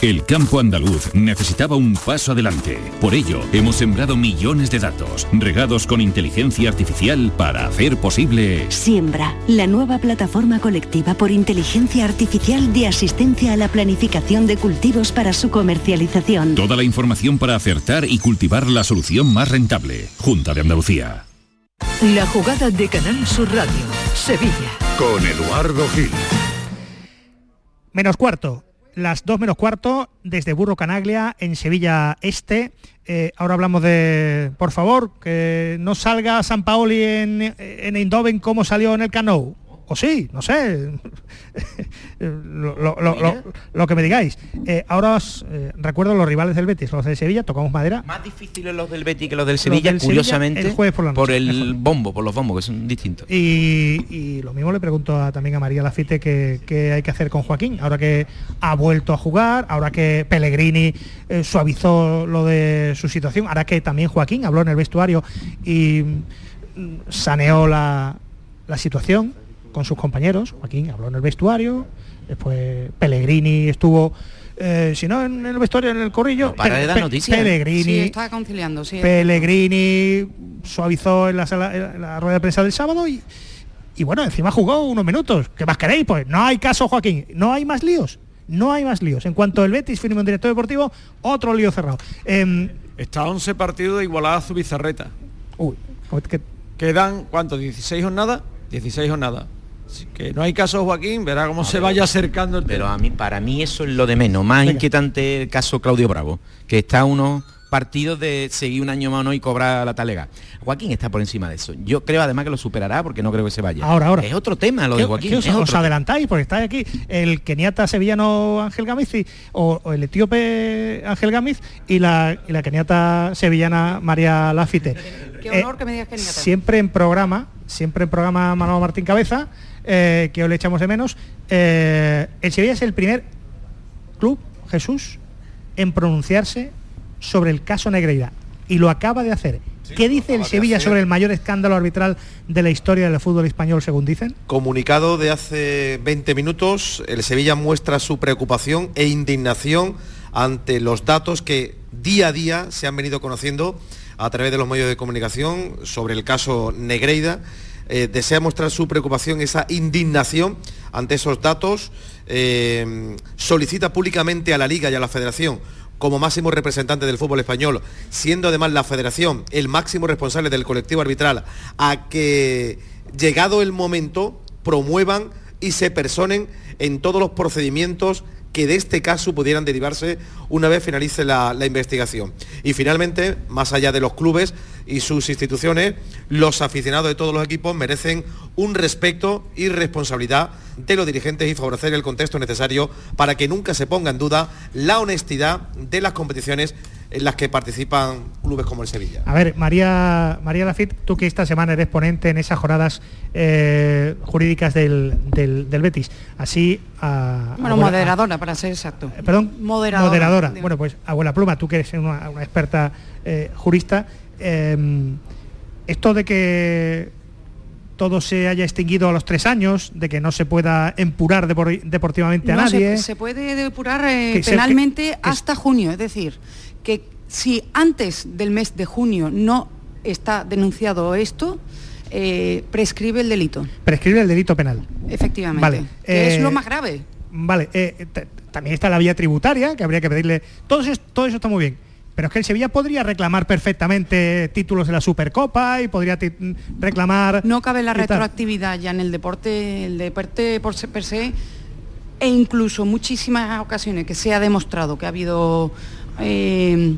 El campo andaluz necesitaba un paso adelante. Por ello, hemos sembrado millones de datos, regados con inteligencia artificial para hacer posible... Siembra, la nueva plataforma colectiva por inteligencia artificial de asistencia a la planificación de cultivos para su comercialización. Toda la información para acertar y cultivar la solución más rentable. Junta de Andalucía. La jugada de Canal Sur Radio, Sevilla. Con Eduardo Gil. Menos cuarto, las dos menos cuarto desde Burro Canaglia en Sevilla Este. Eh, ahora hablamos de, por favor, que no salga San Paoli en, en Eindhoven como salió en el Cano. O sí, no sé. lo, lo- lo- lo- lo que me digáis. Eh, ahora os eh, recuerdo los rivales del Betis, los de Sevilla, tocamos madera. Más difíciles los del Betis que los del Sevilla, del Sevilla, curiosamente, el jueves por la noche, el bombo, por los bombos, que son distintos. Y, y lo mismo le pregunto a- también a María Lafite qué qué hay que hacer con Joaquín, ahora que ha vuelto a jugar, ahora que Pellegrini eh, suavizó lo de su situación, ahora que también Joaquín habló en el vestuario y mm, saneó la, la situación con sus compañeros. Joaquín habló en el vestuario, después Pellegrini estuvo, eh, si no en el vestuario, en el corrillo. para de dar Pe- noticias. Pellegrini. Sí, está conciliando, sí. Pellegrini suavizó en la, sala- en la rueda de prensa del sábado y, y bueno, encima jugó unos minutos. ¿Qué más queréis? Pues no hay caso, Joaquín. No hay más líos. No hay más líos. En cuanto el Betis firme un director deportivo, otro lío cerrado. Em, Está a 11 partidos de igualada a su bizarreta. Uy, Quedan, ¿cuánto? ¿16 jornadas? 16 jornadas. Así que no hay caso, Joaquín, verá cómo se vaya acercando el Pero a mí, para mí eso es lo de menos. Más inquietante el caso Claudio Bravo, que está a unos partidos de seguir un año más o no y cobrar la talega. Joaquín está por encima de eso. Yo creo además que lo superará porque no creo que se vaya. Ahora, ahora. Es otro tema lo de ¿Qué- Joaquín. qué os, es os adelantáis porque estáis aquí el keniata sevillano Ángel Gamiz o, o el etíope Ángel Gamiz y la, y la keniata sevillana María Lafite. Qué Eh, honor que me digas keniata. siempre en programa, siempre en programa Manolo Martín Cabeza, eh, que hoy le echamos de menos, eh, el Sevilla es el primer club, Jesús, en pronunciarse sobre el caso Negreira. Y lo acaba de hacer. ¿Qué dice el Sevilla sobre el mayor escándalo arbitral de la historia del fútbol español, según dicen? Comunicado de hace 20 minutos, el Sevilla muestra su preocupación e indignación ante los datos que día a día se han venido conociendo a través de los medios de comunicación sobre el caso Negreida. Eh, desea mostrar su preocupación, esa indignación ante esos datos. Eh, solicita públicamente a la Liga y a la Federación como máximo representante del fútbol español, siendo además la federación el máximo responsable del colectivo arbitral, a que llegado el momento promuevan y se personen en todos los procedimientos que de este caso pudieran derivarse una vez finalice la, investigación. Y finalmente, más allá de los clubes y sus instituciones, los aficionados de todos los equipos merecen un respeto y responsabilidad de los dirigentes y favorecer el contexto necesario para que nunca se ponga en duda la honestidad de las competiciones en las que participan clubes como el Sevilla. A ver, María, María Lafitte, tú que esta semana eres ponente en esas jornadas eh, jurídicas del, del, del, Betis, así... A, bueno, abuela, moderadora, a, para ser exacto. Eh, perdón, moderadora. moderadora. Bueno, pues abuela pluma, tú que eres una, una experta eh, jurista, esto de que todo se haya extinguido a los tres años, de que no se pueda empurar depor deportivamente a no, nadie. Se, se puede depurar eh, penalmente se, que, hasta junio, es decir, que si antes del mes de junio no está denunciado esto, eh, prescribe el delito. Prescribe el delito penal. Efectivamente. Vale. Que eh, es lo más grave. Vale. Eh, también está la vía tributaria, que habría que pedirle. Todo eso, todo eso está muy bien. Pero es que el Sevilla podría reclamar perfectamente títulos de la Supercopa y podría reclamar... No cabe la retroactividad ya en el deporte, el deporte por se, per se, e incluso muchísimas ocasiones que se ha demostrado que ha habido eh,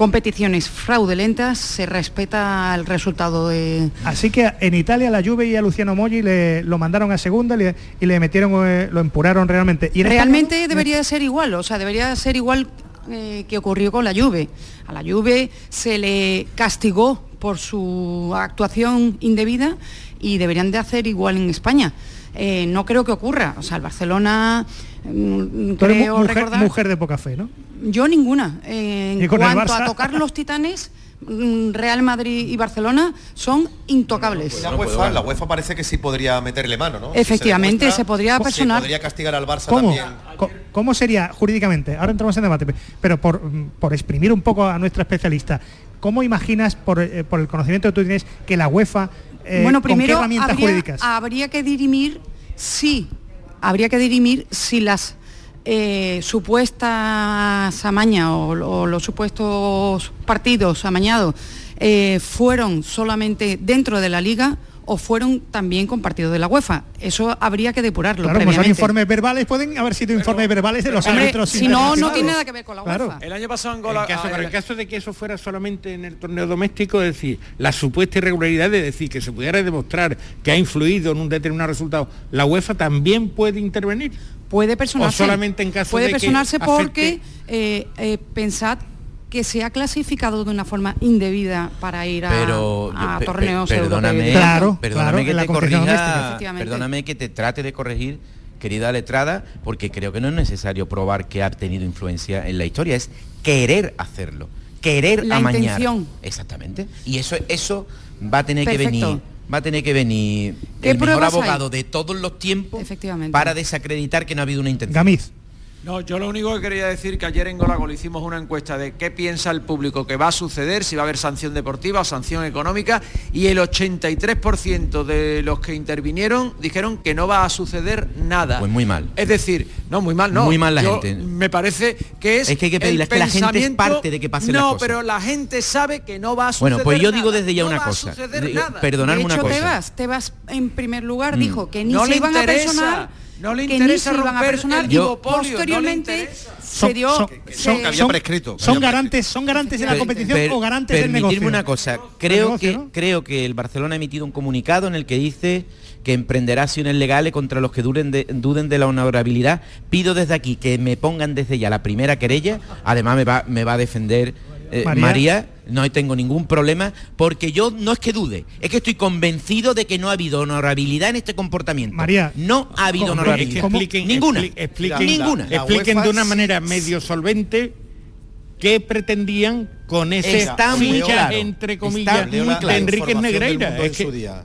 competiciones fraudulentas, se respeta el resultado de... Así que en Italia la Juve y a Luciano Moggi le, lo mandaron a segunda y le, y le metieron, eh, lo empuraron realmente. ¿Y realmente España? debería ser igual, o sea, debería ser igual eh, que ocurrió con la Juve. A la Juve se le castigó por su actuación indebida y deberían de hacer igual en España. Eh, no creo que ocurra. O sea, el Barcelona mm, creo mujer, recordar... mujer de poca fe, ¿no? Yo ninguna. Eh, en cuanto a tocar los titanes, mm, Real Madrid y Barcelona son intocables. Pues la, UEFA, la UEFA parece que sí podría meterle mano, ¿no? Efectivamente, si se, se, podría personar. Se podría castigar al Barça ¿Cómo? también. ¿Cómo sería jurídicamente? Ahora entramos en debate, pero por, por exprimir un poco a nuestra especialista, ¿cómo imaginas, por, eh, por el conocimiento que tú tienes, que la UEFA eh, bueno, primero ¿con qué herramientas habría, jurídicas? habría que dirimir si habría que dirimir si las eh, supuestas amañas o, los supuestos partidos amañados eh, fueron solamente dentro de la liga o fueron también con partidos de la UEFA. Eso habría que depurarlo. Claro, como son informes verbales, pueden haber sido informes Pero, verbales de los hombre, árbitros. Si no, no tiene nada que ver con la claro. UEFA. El año pasado en caso, el caso de que eso fuera solamente en el torneo doméstico, es decir, la supuesta irregularidad de decir que se pudiera demostrar que ha influido en un determinado resultado, la UEFA también puede intervenir. Puede personarse. O solamente en caso puede de personarse que porque eh, eh, pensad que se ha clasificado de una forma indebida para ir a, pero, a torneos pe, perdóname, claro, perdóname claro, que te corrija, perdóname que te trate de corregir querida letrada, porque creo que no es necesario probar que ha tenido influencia en la historia, es querer hacerlo, querer la amañar. Intención. Exactamente. Y eso, eso va a tener Perfecto. que venir va a tener que venir el mejor abogado hay? de todos los tiempos para desacreditar que no ha habido una intención. Gamiz. No, yo lo único que quería decir que ayer en Golagol hicimos una encuesta de qué piensa el público que va a suceder, si va a haber sanción deportiva o sanción económica, y el 83% de los que intervinieron dijeron que no va a suceder nada. Pues muy mal. Es decir, no, muy mal, no. Muy mal la yo, gente. Me parece que es. Es que hay que pedirle, es que la gente es parte de que pasen no, las cosas. pero la gente sabe que no va a suceder Bueno, pues yo nada. digo desde ya no una va cosa. A suceder De, nada. perdonadme de hecho, una cosa. Tebas, Tebas en primer lugar Mm. dijo que ni No se le iban a interesa. personar No le interesa iban a romper personar el y duopolio, posteriormente no le se dio son, se- son, que había son- prescrito. son Había garantes son garantes de la Per- competición per- o garantes del negocio. una cosa creo negocio, que ¿no? creo que el Barcelona ha emitido un comunicado en el que dice que emprenderá acciones legales contra los que duren de- duden de la honorabilidad. Pido desde aquí que me pongan desde ya la primera querella. Además me va me va a defender eh, María. María. no tengo ningún problema porque yo no es que dude es que estoy convencido de que no ha habido honorabilidad en este comportamiento María, no ha habido ¿cómo? honorabilidad Es que expliquen, ninguna expli- expliquen, ninguna La expliquen de una manera medio solvente qué pretendían con ese Está muy claro. entre Está comillas muy la- de Enrique Negreira. Es en que- su día.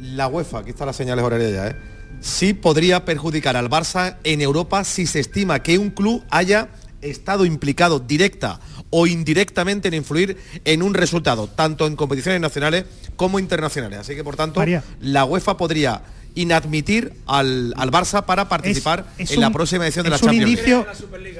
La UEFA, aquí están las señales horarias ya, ¿eh? sí podría perjudicar al Barça en Europa si se estima que un club haya estado implicado directa o indirectamente en influir en un resultado, tanto en competiciones nacionales como internacionales. Así que por tanto, María. la UEFA podría inadmitir al, al Barça para participar Es- es en la próxima edición de la es un Champions. indicio,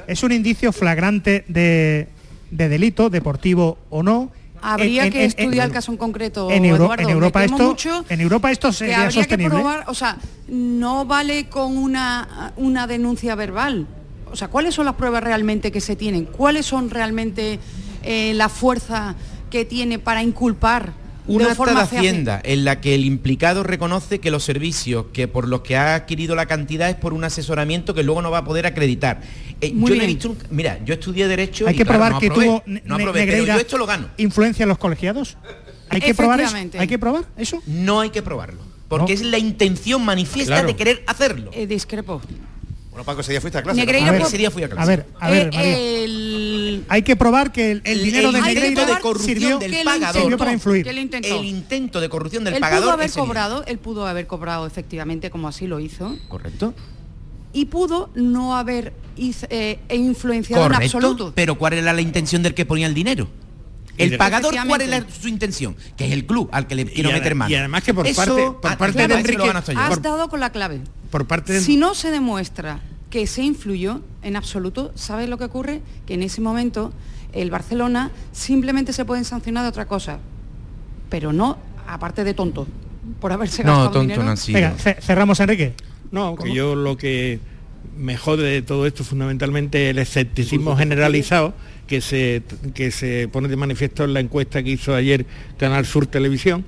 es un indicio flagrante de, de delito, deportivo o no. Habría En- que en- estudiar en- el caso en concreto. en, Euro- Eduardo. Europa esto, mucho en Europa esto que sería habría que sostenible. probar, o sea, no vale con una, una denuncia verbal. O sea, ¿cuáles son las pruebas realmente que se tienen? ¿Cuáles son realmente eh, la fuerza que tiene para inculpar Un de forma de fehaciente? Hacienda en la que el implicado reconoce que los servicios que por los que ha adquirido la cantidad es por un asesoramiento que luego no va a poder acreditar. Eh, Muy yo no he bien. visto un- mira, yo estudié derecho Hay y que claro, probar no que aprobé, tuvo no Negreira yo esto lo gano. influencia en los colegiados. Hay que probar eso. Hay que probar eso. No hay que probarlo, porque es la intención manifiesta Claro. de querer hacerlo. Eh, discrepo. Bueno, Paco, ese día fuiste a clase. ¿no? Negreira A ver, ese día fui a clase. A ver, a ver, Eh, María. el- Hay que probar que el, el dinero de el Negreira intento de corrupción sirvió, del pagador. sirvió para influir. El intento de corrupción del él pagador pudo haber cobrado, él pudo haber cobrado efectivamente como así lo hizo Correcto. y pudo no haber eh, influenciado en Correcto. absoluto. Pero ¿cuál era la intención del que ponía el dinero? El pagador, ¿cuál era su intención? Que es el club al que le quiero meter mano. y además que por Eso, parte- por parte claro, de Enrique-. Has Por- dado con la clave. por parte de Si no se demuestra que se influyó en absoluto, ¿sabes lo que ocurre? Que en ese momento el Barcelona simplemente se pueden sancionar de otra cosa, pero no aparte de tonto por haberse No, gastado tonto dinero. no han sido. Venga, ce- cerramos, Enrique. No, que yo lo que me jode de todo esto fundamentalmente el escepticismo generalizado que se, que se pone de manifiesto en la encuesta que hizo ayer Canal Sur Televisión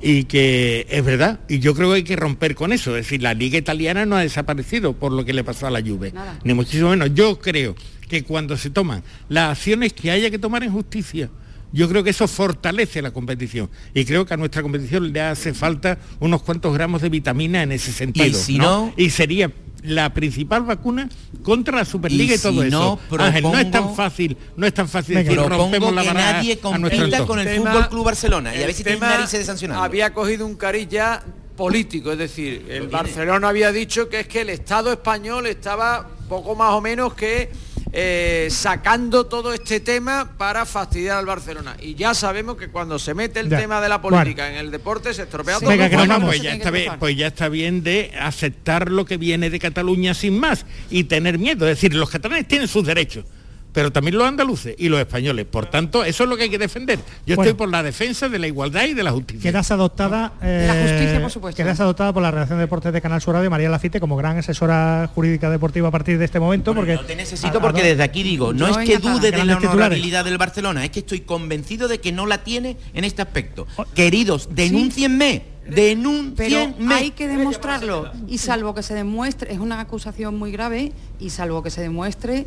y que es verdad, y yo creo que hay que romper con eso, es decir, la liga italiana no ha desaparecido por lo que le pasó a la Juve, Nada. ni muchísimo menos. Yo creo que cuando se toman las acciones que haya que tomar en justicia, yo creo que eso fortalece la competición y creo que a nuestra competición le hace falta unos cuantos gramos de vitamina en ese sentido. si no- y sería la principal vacuna contra la Superliga y, Y todo si eso. no, Ángel, no es tan fásil, no es tan fácil decir rompemos la que nadie compita con el tema- Fútbol Club Barcelona y a el ver si tiene tema narices de sancionarlo. Había cogido un cariz ya político, es decir, el Barcelona había dicho que es que el Estado español estaba poco más o menos que eh, sacando todo este tema para fastidiar al Barcelona. Y ya sabemos que cuando se mete el Ya. tema de la política en el deporte se estropea todo. Venga, que nos Bueno, vamos. pues ya está bien, pues ya está bien de aceptar lo que viene de Cataluña sin más y tener miedo. Es decir, los catalanes tienen sus derechos, pero también los andaluces y los españoles. Por tanto, eso es lo que hay que defender. Yo Bueno. estoy por la defensa de la igualdad y de la justicia. Quedas adoptada, eh, La justicia, por supuesto. quedas adoptada por la redacción de deportes de Canal Sur Radio, María Lafite, como gran asesora jurídica deportiva a partir de este momento, porque No te necesito porque desde aquí digo, no es que dude de la honorabilidad del Barcelona, es que estoy convencido de que no la tiene en este aspecto. Queridos, denúncienme, Pero denúncienme. hay que demostrarlo. Y salvo que se demuestre, es una acusación muy grave, y salvo que se demuestre,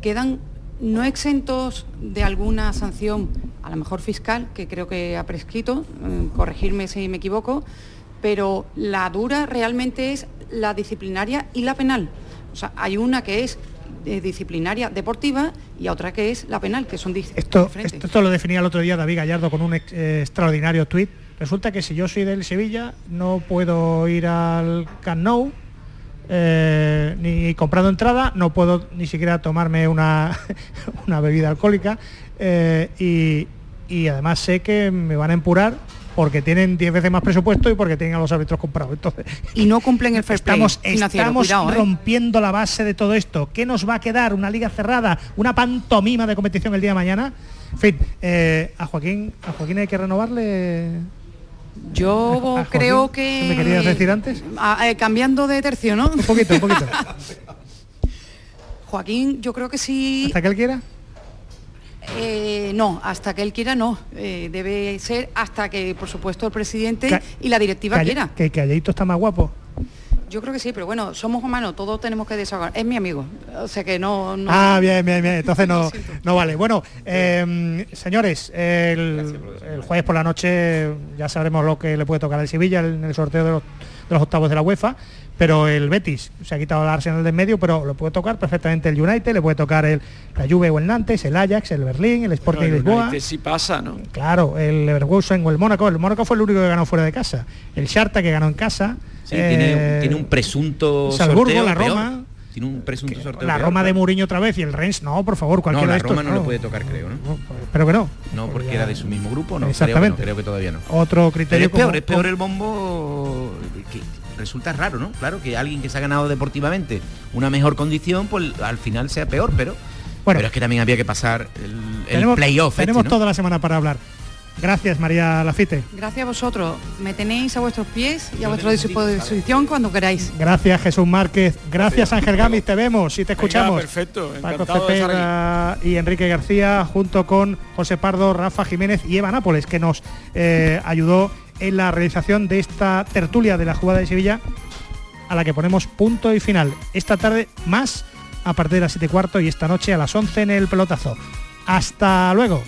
quedan no exentos de alguna sanción, a lo mejor fiscal, que creo que ha prescrito, eh, corregirme si me equivoco, pero la dura realmente es la disciplinaria y la penal. O sea, hay una que es eh, disciplinaria deportiva y otra que es la penal, que son Esto, diferentes. esto, esto lo definía el otro día David Gallardo con un ex- eh, extraordinario tuit. Resulta que si yo soy del Sevilla no puedo ir al Camp Nou, eh, ni comprando entrada, no puedo ni siquiera tomarme una, una bebida alcohólica eh, y, y además sé que me van a empurar porque tienen 10 veces más presupuesto y porque tienen a los árbitros comprados. Entonces, y no cumplen el fair play estamos, estamos cuidado, ¿eh? rompiendo la base de todo esto. ¿Qué nos va a quedar? ¿Una liga cerrada? ¿Una pantomima de competición el día de mañana? En fin, a Joaquín, a Joaquín hay que renovarle. Yo ¿A Joaquín? creo que... ¿Me querías decir antes? Ah, eh, cambiando de tercio, ¿no? Un poquito, un poquito. Joaquín, yo creo que sí... ¿Hasta que él quiera? Eh, no, hasta que él quiera no. Eh, debe ser hasta que, por supuesto, el presidente Ca- y la directiva Calle- quiera. Que Calleito está más guapo. Yo creo que sí, pero bueno, somos humanos, todos tenemos que desahogar. Es mi amigo, o sea que no... no- Ah, bien, bien, bien. Entonces no, no vale. Bueno, eh, señores, el, el jueves por la noche ya sabremos lo que le puede tocar al Sevilla en el sorteo de los, de los octavos de la UEFA. Pero el Betis se ha quitado el Arsenal del medio, pero lo puede tocar perfectamente el United, le puede tocar el, la Juve o el Nantes, el Ajax, el Berlín, el Sporting Pero el Lisboa. United sí pasa, ¿no? Claro, el Leverkusen o el Mónaco. El Mónaco fue el único que ganó fuera de casa. El Sharta que ganó en casa. Sí, eh, tiene, tiene un presunto Salzburgo, sorteo la peor. Tiene un presunto sorteo. La Roma de. Mourinho otra vez y el Rennes, no, por favor, No, cualquiera la de estos. Roma no, le puede tocar, creo, ¿no? Pero que no. No, porque era de su mismo grupo, no. Exactamente. Creo que, no, creo que todavía no. Otro Pero criterio es peor, como- es peor el bombo que resulta raro, ¿no? Claro, que alguien que se ha ganado deportivamente una mejor condición, pues al final sea peor, pero Bueno. pero es que también había que pasar el, el playoff. este, tenemos ¿no? toda la semana para hablar. Gracias, María Lafite. Gracias a vosotros. Me tenéis a vuestros pies y a vuestra disposición cuando queráis. Gracias, Jesús Márquez. Gracias, Ángel Gamis. Te vemos y te escuchamos. perfecto, Paco encantado de estar Cepeda y Enrique García, junto con José Pardo, Rafa Jiménez y Eva Nápoles, que nos eh, ayudó en la realización de esta tertulia de la jugada de Sevilla, a la que ponemos punto y final. Esta tarde más a partir de las 7 y cuarto y esta noche a las 11 en el pelotazo. Hasta luego.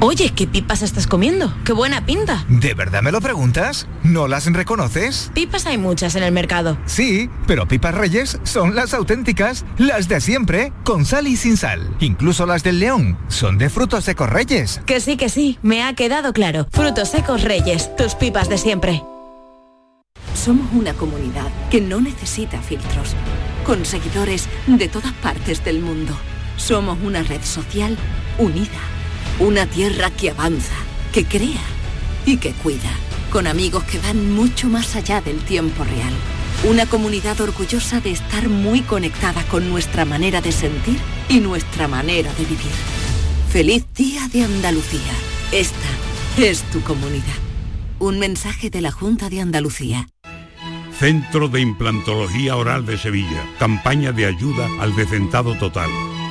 Oye, ¿qué pipas estás comiendo? ¡Qué buena pinta! ¿De verdad me lo preguntas? ¿No las reconoces? Pipas hay muchas en el mercado. Sí, pero pipas reyes son las auténticas, las de siempre, con sal y sin sal. Incluso las del león son de frutos secos reyes. Que sí, que sí, me ha quedado claro. Frutos secos reyes, tus pipas de siempre. Somos una comunidad que no necesita filtros, con seguidores de todas partes del mundo. Somos una red social unida, una tierra que avanza, que crea y que cuida, con amigos que van mucho más allá del tiempo real. Una comunidad orgullosa de estar muy conectada con nuestra manera de sentir y nuestra manera de vivir. Feliz Día de Andalucía. Esta es tu comunidad. Un mensaje de la Junta de Andalucía. Centro de Implantología Oral de Sevilla. Campaña de ayuda al decentado total.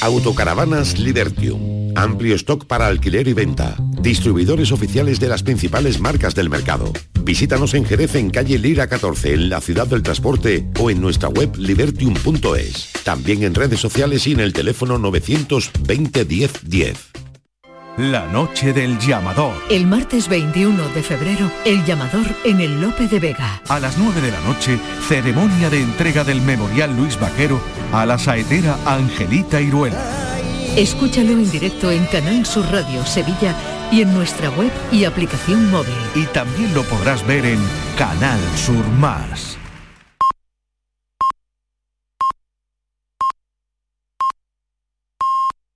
Autocaravanas Libertium. Amplio stock para alquiler y venta. Distribuidores oficiales de las principales marcas del mercado. Visítanos en Jerez en calle Lira 14 en la ciudad del transporte o en nuestra web libertium.es. También en redes sociales y en el teléfono 920 10 10. La noche del llamador. El martes 21 de febrero, el llamador en el Lope de Vega. A las 9 de la noche, ceremonia de entrega del Memorial Luis Vaquero a la saetera Angelita Iruela. Escúchalo en directo en Canal Sur Radio Sevilla y en nuestra web y aplicación móvil. Y también lo podrás ver en Canal Sur Más.